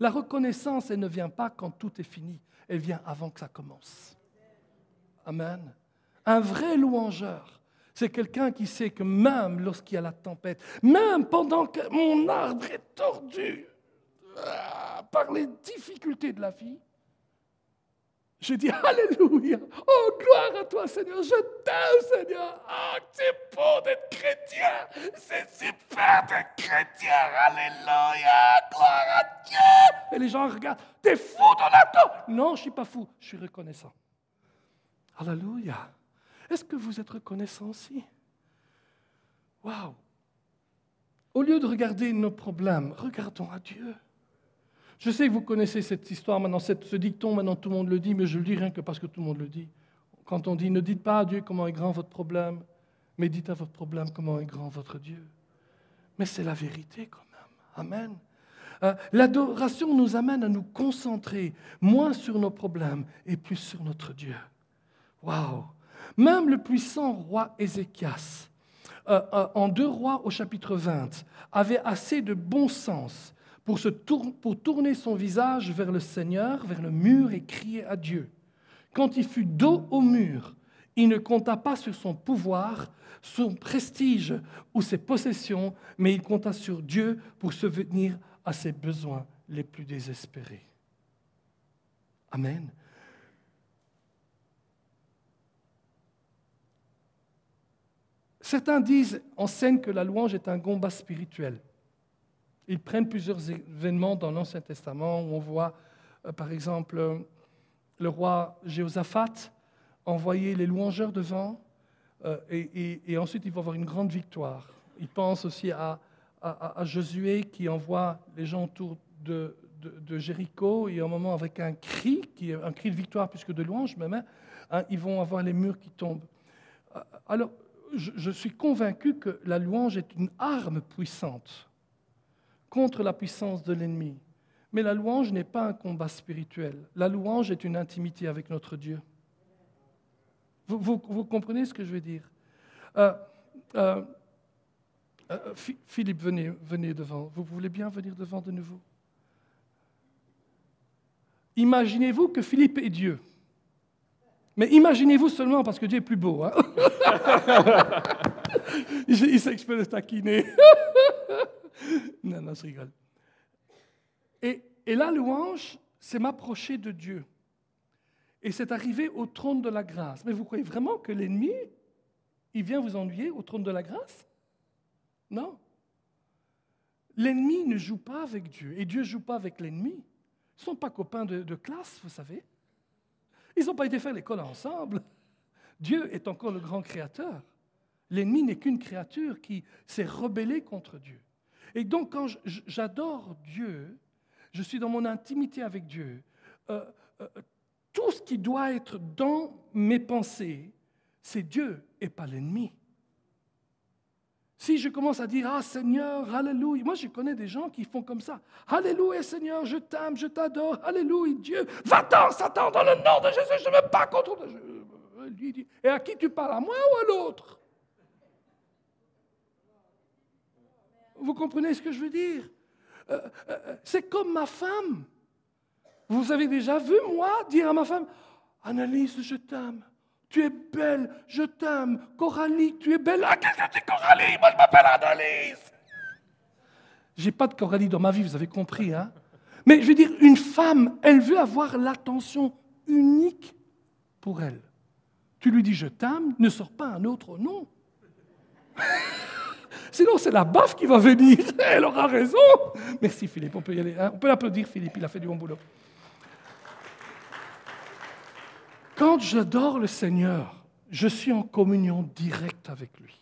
La reconnaissance, elle ne vient pas quand tout est fini, elle vient avant que ça commence. Amen. Un vrai louangeur, c'est quelqu'un qui sait que même lorsqu'il y a la tempête, même pendant que mon arbre est tordu ah, par les difficultés de la vie, Je dis Alléluia. Oh, gloire à toi, Seigneur. Je t'aime, Seigneur. Oh, c'est beau d'être chrétien. C'est super d'être chrétien. Alléluia. Gloire à Dieu. Et les gens regardent. T'es fou, Donato. Non, je suis pas fou. Je suis reconnaissant. Alléluia. Est-ce que vous êtes reconnaissant aussi? Waouh. Au lieu de regarder nos problèmes, regardons à Dieu. Je sais que vous connaissez cette histoire maintenant, ce dicton, maintenant tout le monde le dit, mais je le dis rien que parce que tout le monde le dit. Quand on dit ne dites pas à Dieu comment est grand votre problème, mais dites à votre problème comment est grand votre Dieu. Mais c'est la vérité quand même. Amen. Euh, l'adoration nous amène à nous concentrer moins sur nos problèmes et plus sur notre Dieu. Waouh! Même le puissant roi Ézéchias, euh, euh, en deux rois au chapitre 20, avait assez de bon sens pour, tourner son visage vers le Seigneur, vers le mur et crier à Dieu. Quand il fut dos au mur, il ne compta pas sur son pouvoir, son prestige ou ses possessions, mais il compta sur Dieu pour se venir à ses besoins les plus désespérés. Amen. Certains disent, enseignent que la louange est un combat spirituel. Ils prennent plusieurs événements dans l'Ancien Testament où on voit, euh, par exemple, euh, le roi Jéhosaphat envoyer les louangeurs devant, euh, et, ensuite il va avoir une grande victoire. Il pense aussi à, Josué qui envoie les gens autour de, Jéricho, et à un moment avec un cri, qui est un cri de victoire plus que de louange même, hein, hein, ils vont avoir les murs qui tombent. Alors, je suis convaincu que la louange est une arme puissante contre la puissance de l'ennemi. Mais la louange n'est pas un combat spirituel. La louange est une intimité avec notre Dieu. Vous, comprenez ce que je veux dire? Euh, euh, euh, Philippe, venez, venez devant. Vous voulez bien venir devant de nouveau? Imaginez-vous que Philippe est Dieu. Mais imaginez-vous seulement parce que Dieu est plus beau. Hein? Il le taquiner. non, non, je rigole. Et, et la louange, c'est m'approcher de Dieu. Et c'est arriver au trône de la grâce. Mais vous croyez vraiment que l'ennemi, il vient vous ennuyer au trône de la grâce? Non. L'ennemi ne joue pas avec Dieu et Dieu ne joue pas avec l'ennemi. Ils ne sont pas copains de, de classe, vous savez. Ils n'ont pas été faire l'école ensemble. Dieu est encore le grand créateur. L'ennemi n'est qu'une créature qui s'est rebellée contre Dieu. Et donc, quand j'adore Dieu, je suis dans mon intimité avec Dieu, euh, euh, tout ce qui doit être dans mes pensées, c'est Dieu et pas l'ennemi. Si je commence à dire, ah Seigneur, Alléluia, moi je connais des gens qui font comme ça. Alléluia Seigneur, je t'aime, je t'adore, Alléluia Dieu, va-t'en Satan, dans le nom de Jésus, je ne me bats contre... Et à qui tu parles, à moi ou à l'autre? Vous comprenez ce que je veux dire? Euh, euh, euh, C'est comme ma femme. Vous avez déjà vu, moi, dire à ma femme, Annalise, je t'aime. Tu es belle, je t'aime. Coralie, tu es belle. Ah, qu'est-ce que c'est Coralie? Moi, je m'appelle Annalise. J'ai pas de Coralie dans ma vie, vous avez compris, hein? Mais je veux dire, une femme, elle veut avoir l'attention unique pour elle. Tu lui dis je t'aime, ne sors pas un autre nom. Sinon, c'est la baffe qui va venir. Elle aura raison. Merci Philippe, on peut y aller. Hein. On peut l'applaudir Philippe, il a fait du bon boulot. Quand j'adore le Seigneur, je suis en communion directe avec lui.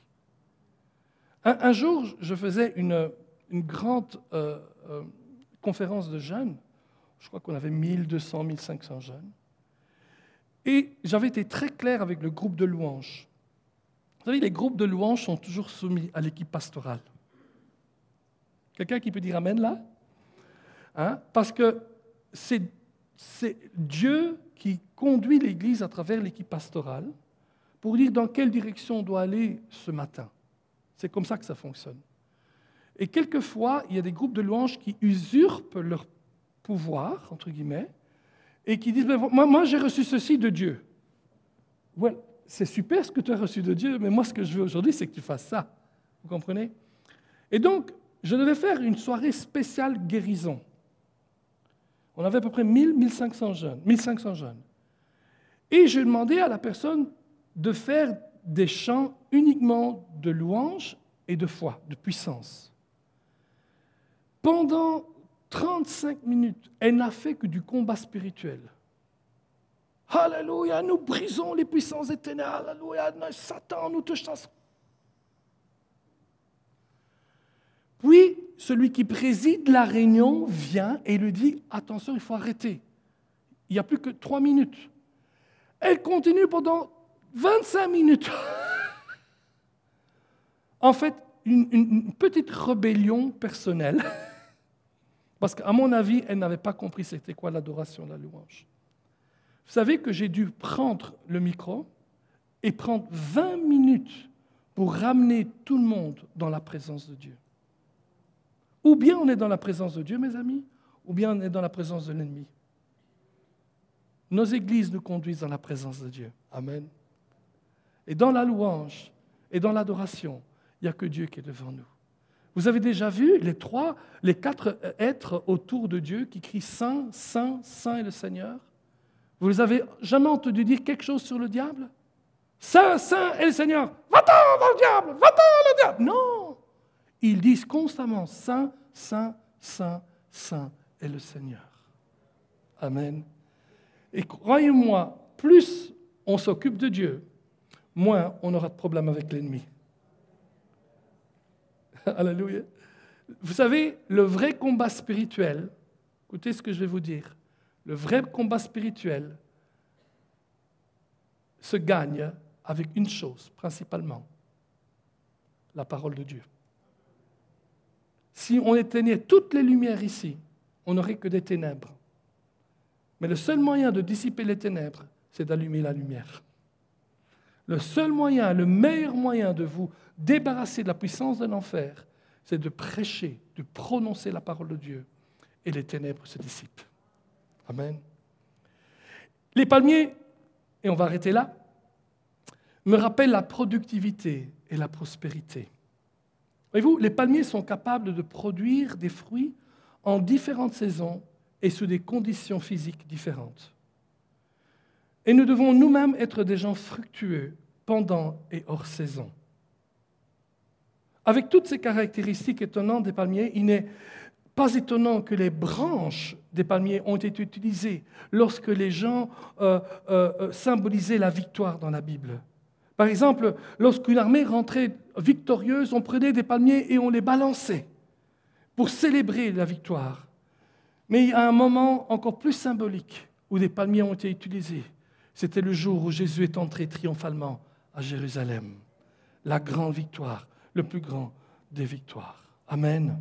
Un, jour, je faisais une, grande euh, euh, conférence de jeunes. Je crois qu'on avait 1200, 1500 jeunes. Et j'avais été très clair avec le groupe de louanges. Vous savez, les groupes de louanges sont toujours soumis à l'équipe pastorale. Quelqu'un qui peut dire Amen là? Hein? Parce que c'est Dieu qui conduit l'Église à travers l'équipe pastorale pour dire dans quelle direction on doit aller ce matin. C'est comme ça que ça fonctionne. Et quelquefois, il y a des groupes de louanges qui usurpent leur pouvoir, entre guillemets, et qui disent, moi, moi j'ai reçu ceci de Dieu. Voilà c'est super ce que tu as reçu de Dieu, mais moi, ce que je veux aujourd'hui, c'est que tu fasses ça. Vous comprenez? Et donc, je devais faire une soirée spéciale guérison. On avait à peu près 1000, 1500 jeunes. 1500 jeunes. Et je demandais à la personne de faire des chants uniquement de louange et de foi, de puissance. Pendant 35 minutes, elle n'a fait que du combat spirituel. Alléluia, nous brisons les puissances ténèbres. Alléluia, Satan, nous te chassons. Puis, celui qui préside la réunion vient et lui dit, attention, il faut arrêter. Il n'y a plus que trois minutes. Elle continue pendant 25 minutes. en fait, une, une, petite rébellion personnelle. Parce qu'à mon avis, elle n'avait pas compris c'était quoi l'adoration, la louange. Vous savez que j'ai dû prendre le micro et prendre 20 minutes pour ramener tout le monde dans la présence de Dieu. Ou bien on est dans la présence de Dieu, mes amis, ou bien on est dans la présence de l'ennemi. Nos églises nous conduisent dans la présence de Dieu. Amen. Et dans la louange et dans l'adoration, il n'y a que Dieu qui est devant nous. Vous avez déjà vu les trois, les quatre êtres autour de Dieu qui crient Saint, Saint, Saint est le Seigneur? Vous avez jamais entendu dire quelque chose sur le diable? Saint, Saint est le Seigneur. Va-t'en le diable, va-t'en le diable. Non, ils disent constamment Saint, Saint, Saint, Saint est le Seigneur. Amen. Et croyez-moi, plus on s'occupe de Dieu, moins on aura de problème avec l'ennemi. Alléluia. Vous savez, le vrai combat spirituel, écoutez ce que je vais vous dire, le vrai combat spirituel se gagne avec une chose, principalement, la parole de Dieu. Si on éteignait toutes les lumières ici, on n'aurait que des ténèbres. Mais le seul moyen de dissiper les ténèbres, c'est d'allumer la lumière. Le seul moyen, le meilleur moyen de vous débarrasser de la puissance de l'enfer, c'est de prêcher, de prononcer la parole de Dieu, et les ténèbres se dissipent. Amen. Les palmiers, et on va arrêter là, me rappellent la productivité et la prospérité. Voyez-vous, les palmiers sont capables de produire des fruits en différentes saisons et sous des conditions physiques différentes. Et nous devons nous-mêmes être des gens fructueux pendant et hors saison. Avec toutes ces caractéristiques étonnantes des palmiers, il n'est pas étonnant que les branches des palmiers ont été utilisées lorsque les gens euh, euh, euh, symbolisaient la victoire dans la Bible. Par exemple, lorsqu'une armée rentrait victorieuse, on prenait des palmiers et on les balançait pour célébrer la victoire. Mais il y a un moment encore plus symbolique où des palmiers ont été utilisés. C'était le jour où Jésus est entré triomphalement à Jérusalem. La grande victoire, le plus grand des victoires. Amen.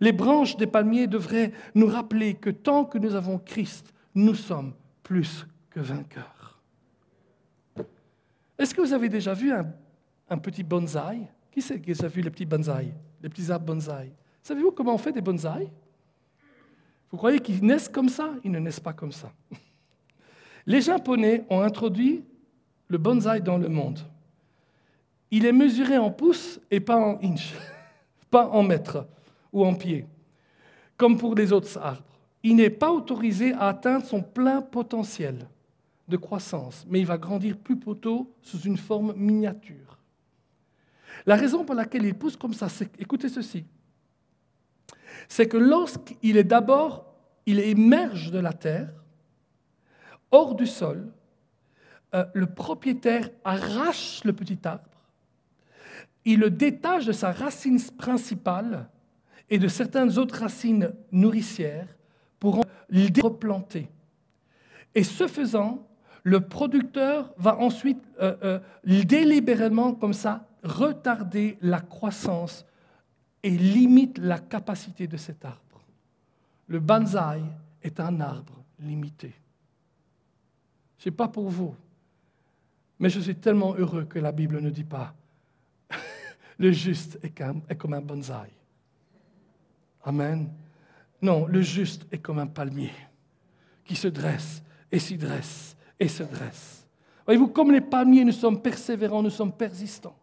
Les branches des palmiers devraient nous rappeler que tant que nous avons Christ, nous sommes plus que vainqueurs. Est-ce que vous avez déjà vu un, petit bonsaï? Qui c'est qui a vu les petits bonsaïs? Les petits arbres bonsaïs Savez-vous comment on fait des bonsaïs? Vous croyez qu'ils naissent comme ça? Ils ne naissent pas comme ça. Les Japonais ont introduit le bonsaï dans le monde. Il est mesuré en pouces et pas en inches, pas en mètres ou en pieds, comme pour les autres arbres. Il n'est pas autorisé à atteindre son plein potentiel de croissance, mais il va grandir plus tôt sous une forme miniature. La raison pour laquelle il pousse comme ça, écoutez ceci, c'est que lorsqu'il est d'abord, il émerge de la terre, hors du sol, euh, le propriétaire arrache le petit arbre, il le détache de sa racine principale et de certaines autres racines nourricières pour le replanter. Et ce faisant, le producteur va ensuite euh, euh, délibérément, comme ça, retarder la croissance et limite la capacité de cet arbre. Le bonsaï est un arbre limité. Ce n'est pas pour vous, mais je suis tellement heureux que la Bible ne dit pas le juste est comme un bonsaï. Amen. Non, le juste est comme un palmier qui se dresse et s'y dresse et se dresse. Voyez-vous, comme les palmiers, nous sommes persévérants, nous sommes persistants.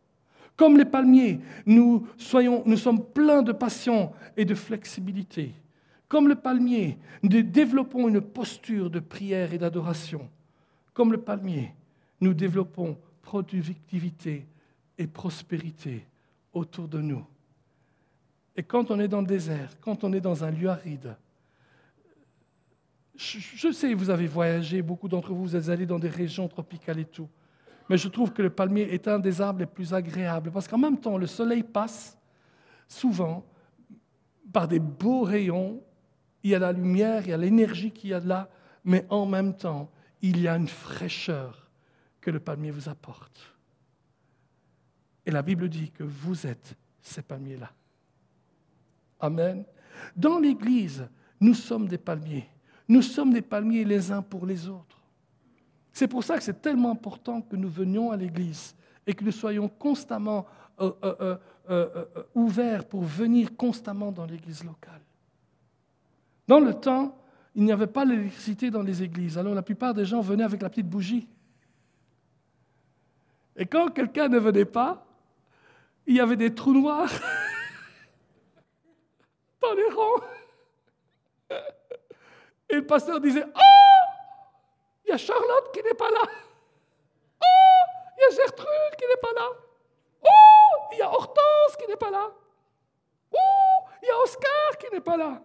Comme les palmiers, nous, sommes pleins de passion et de flexibilité. Comme le palmier, nous développons une posture de prière et d'adoration. comme le palmier, nous développons productivité et prospérité autour de nous. Et quand on est dans le désert, quand on est dans un lieu aride, je sais, vous avez voyagé, beaucoup d'entre vous, vous êtes allés dans des régions tropicales et tout. Mais je trouve que le palmier est un des arbres les plus agréables parce qu'en même temps, le soleil passe souvent par des beaux rayons, il y a la lumière, il y a l'énergie qu'il y a là, mais en même temps, il y a une fraîcheur que le palmier vous apporte. Et la Bible dit que vous êtes ces palmiers-là. Amen. Dans l'Église, nous sommes des palmiers. Nous sommes des palmiers les uns pour les autres. C'est pour ça que c'est tellement important que nous venions à l'Église et que nous soyons constamment euh, euh, euh, ouverts pour venir constamment dans l'Église locale. Dans le temps, il n'y avait pas l'électricité dans les églises. Alors la plupart des gens venaient avec la petite bougie. Et quand quelqu'un ne venait pas, il y avait des trous noirs dans les rangs. Et le pasteur disait, oh, il y a Charlotte qui n'est pas là. Oh, il y a Gertrude qui n'est pas là. Oh, il y a Hortense qui n'est pas là. Oh, il y a Oscar qui n'est pas là.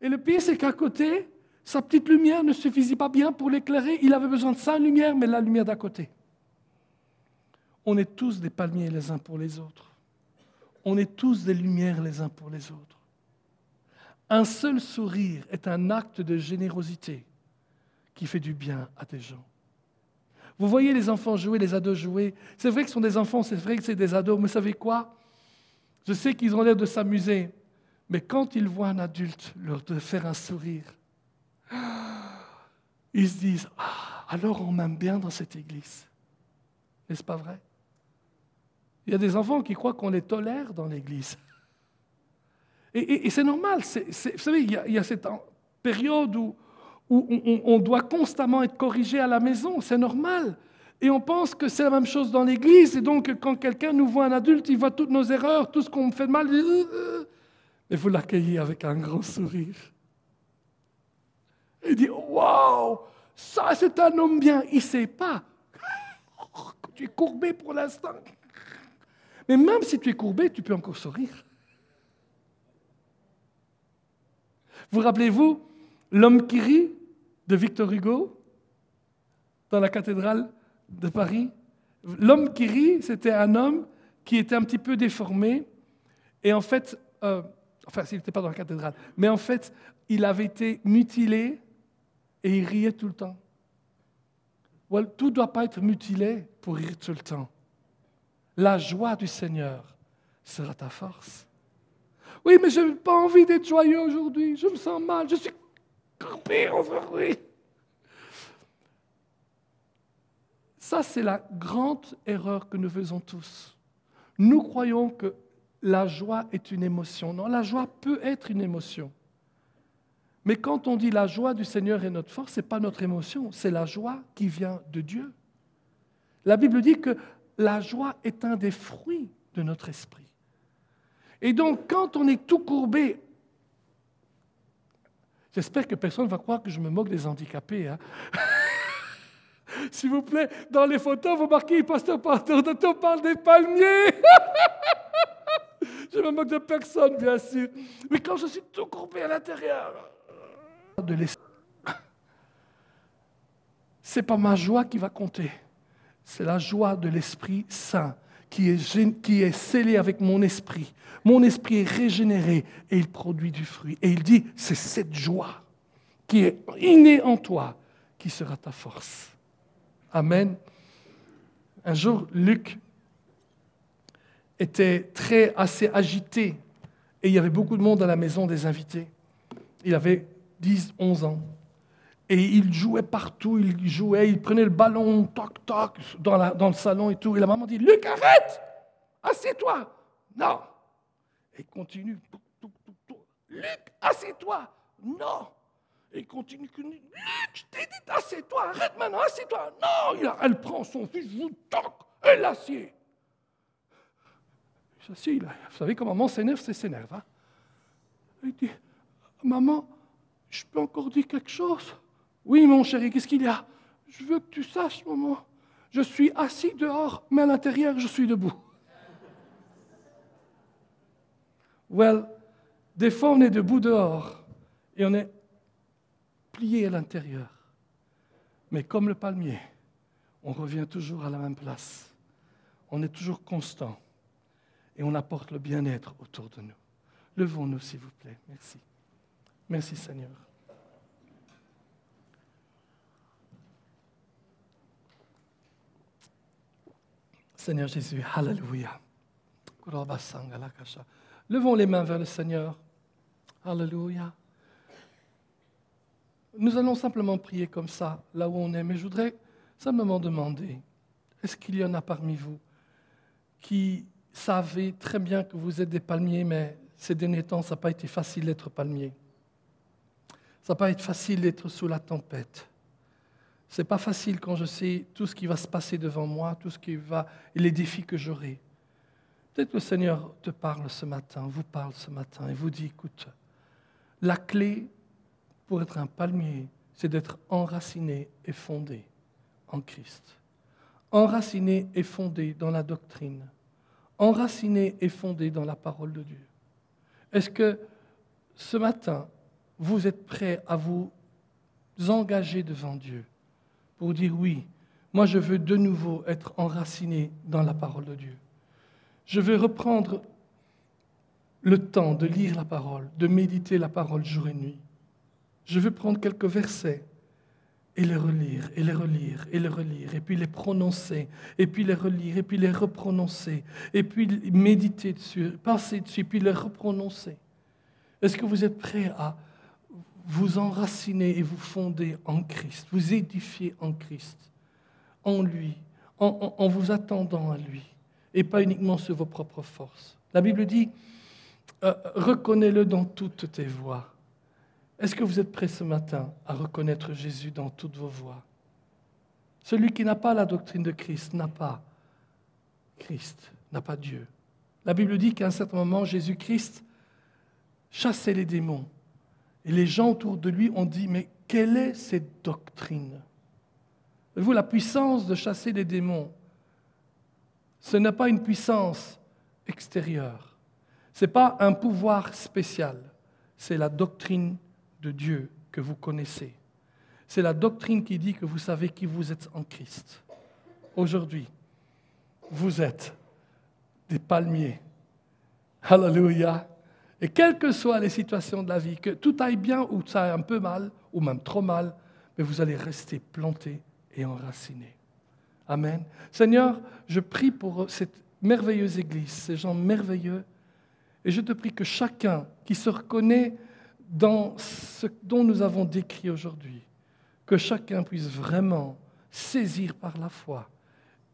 Et le pire, c'est qu'à côté, sa petite lumière ne suffisait pas bien pour l'éclairer. Il avait besoin de sa lumière, mais la lumière d'à côté. On est tous des palmiers les uns pour les autres. On est tous des lumières les uns pour les autres. Un seul sourire est un acte de générosité qui fait du bien à des gens. Vous voyez les enfants jouer, les ados jouer. C'est vrai que ce sont des enfants, c'est vrai que c'est des ados, mais savez quoi? Je sais qu'ils ont l'air de s'amuser, mais quand ils voient un adulte leur faire un sourire, ils se disent ah, alors on m'aime bien dans cette église. N'est-ce pas vrai? Il y a des enfants qui croient qu'on les tolère dans l'église. Et, c'est normal. vous savez, il y, a, cette période où, on, doit constamment être corrigé à la maison. C'est normal. Et on pense que c'est la même chose dans l'église. Et donc, quand quelqu'un nous voit un adulte, il voit toutes nos erreurs, tout ce qu'on fait de mal. Dit, euh, euh, et vous l'accueillez avec un grand sourire. Il dit Waouh, ça c'est un homme bien. Il ne sait pas tu es courbé pour l'instant. Mais même si tu es courbé, tu peux encore sourire. Vous rappelez-vous l'homme qui rit de Victor Hugo dans la cathédrale de Paris? L'homme qui rit, c'était un homme qui était un petit peu déformé. Et en fait, euh, Enfin, s'il n'était pas dans la cathédrale. Mais en fait, il avait été mutilé et il riait tout le temps. tout ne doit pas être mutilé pour rire tout le temps. La joie du Seigneur sera ta force. Oui, mais je n'ai pas envie d'être joyeux aujourd'hui. Je me sens mal. Je suis coupé aujourd'hui. Ça, c'est la grande erreur que nous faisons tous. Nous croyons que la joie est une émotion. Non, la joie peut être une émotion. Mais quand on dit la joie du Seigneur est notre force, ce n'est pas notre émotion, c'est la joie qui vient de Dieu. La Bible dit que la joie est un des fruits de notre esprit. Et donc, quand on est tout courbé, j'espère que personne ne va croire que je me moque des handicapés. Hein. S'il vous plaît, dans les photos, vous marquez, pasteur, pasteur, on parle des palmiers. Je me moque de personne, bien sûr. Mais quand je suis tout courbé à l'intérieur, de c'est pas ma joie qui va compter. C'est la joie de l'Esprit Saint qui est, qui est scellé avec mon esprit. Mon esprit est régénéré et il produit du fruit. Et il dit, c'est cette joie qui est innée en toi qui sera ta force. Amen. Un jour, Luc était très assez agité et il y avait beaucoup de monde à la maison des invités. Il avait 10, 11 ans. Et il jouait partout, il jouait, il prenait le ballon, toc, toc, dans, dans le salon et tout. Et la maman dit, Luc, arrête Assieds-toi Non Et il continue. Luc, assieds-toi Non Et il continue. Luc, je t'ai dit, assieds-toi, arrête maintenant, assieds-toi Non Elle prend son fils, toc, elle l'assied. Je là. Vous savez, quand maman s'énerve, c'est s'énerve. Hein? Il dit Maman, je peux encore dire quelque chose? Oui, mon chéri, qu'est-ce qu'il y a? Je veux que tu saches, maman, je suis assis dehors, mais à l'intérieur, je suis debout. Well, des fois, on est debout dehors et on est plié à l'intérieur. Mais comme le palmier, on revient toujours à la même place. On est toujours constant et on apporte le bien-être autour de nous. Levons-nous, s'il vous plaît. Merci. Merci, Seigneur. Seigneur Jésus, Alléluia. Levons les mains vers le Seigneur. Alléluia. Nous allons simplement prier comme ça, là où on est, mais je voudrais simplement demander, est-ce qu'il y en a parmi vous qui savez très bien que vous êtes des palmiers, mais ces derniers temps, ça n'a pas été facile d'être palmier. Ça n'a pas été facile d'être sous la tempête. Ce n'est pas facile quand je sais tout ce qui va se passer devant moi, tout ce qui va, et les défis que j'aurai. Peut-être que le Seigneur te parle ce matin, vous parle ce matin, et vous dit, écoute, la clé pour être un palmier, c'est d'être enraciné et fondé en Christ. Enraciné et fondé dans la doctrine. Enraciné et fondé dans la parole de Dieu. Est-ce que ce matin, vous êtes prêt à vous engager devant Dieu pour dire oui, moi je veux de nouveau être enraciné dans la parole de Dieu. Je veux reprendre le temps de lire la parole, de méditer la parole jour et nuit. Je veux prendre quelques versets et les relire, et les relire, et les relire, et puis les prononcer, et puis les relire, et puis les reprononcer, et puis méditer dessus, passer dessus, puis les reprononcer. Est-ce que vous êtes prêts à vous enraciner et vous fonder en Christ, vous édifier en Christ, en lui, en, vous attendant à lui, et pas uniquement sur vos propres forces. La Bible dit, euh, reconnais-le dans toutes tes voies. Est-ce que vous êtes prêts ce matin à reconnaître Jésus dans toutes vos voies? Celui qui n'a pas la doctrine de Christ n'a pas Christ, n'a pas Dieu. La Bible dit qu'à un certain moment, Jésus-Christ chassait les démons. Et les gens autour de lui ont dit, mais quelle est cette doctrine? Vous, la puissance de chasser les démons, ce n'est pas une puissance extérieure. Ce n'est pas un pouvoir spécial. C'est la doctrine de Dieu que vous connaissez. C'est la doctrine qui dit que vous savez qui vous êtes en Christ. Aujourd'hui, vous êtes des palmiers. Alléluia. Et quelles que soient les situations de la vie, que tout aille bien ou ça aille un peu mal, ou même trop mal, mais vous allez rester planté et enraciné. Amen. Seigneur, je prie pour cette merveilleuse Église, ces gens merveilleux, et je te prie que chacun qui se reconnaît dans ce dont nous avons décrit aujourd'hui, que chacun puisse vraiment saisir par la foi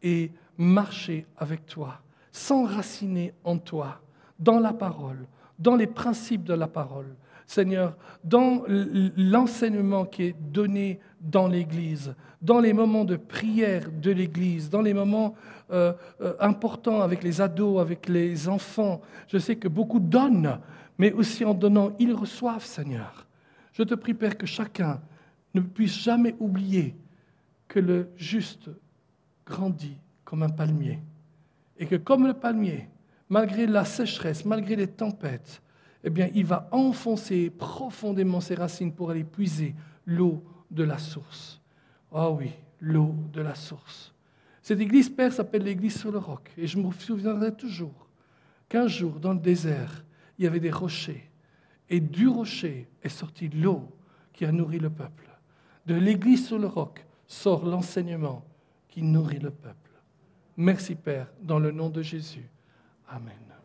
et marcher avec toi, s'enraciner en toi, dans la parole, dans les principes de la parole. Seigneur, dans l'enseignement qui est donné dans l'Église, dans les moments de prière de l'Église, dans les moments euh, euh, importants avec les ados, avec les enfants. Je sais que beaucoup donnent, mais aussi en donnant, ils reçoivent, Seigneur. Je te prie, Père, que chacun ne puisse jamais oublier que le juste grandit comme un palmier. Et que comme le palmier, malgré la sécheresse, malgré les tempêtes, eh bien, il va enfoncer profondément ses racines pour aller puiser l'eau de la source. Ah oui, l'eau de la source. Cette église, Père, s'appelle l'église sur le roc. Et je me souviendrai toujours qu'un jour, dans le désert, il y avait des rochers. Et du rocher est sortie l'eau qui a nourri le peuple. De l'église sur le roc sort l'enseignement qui nourrit le peuple. Merci, Père, dans le nom de Jésus. Amen.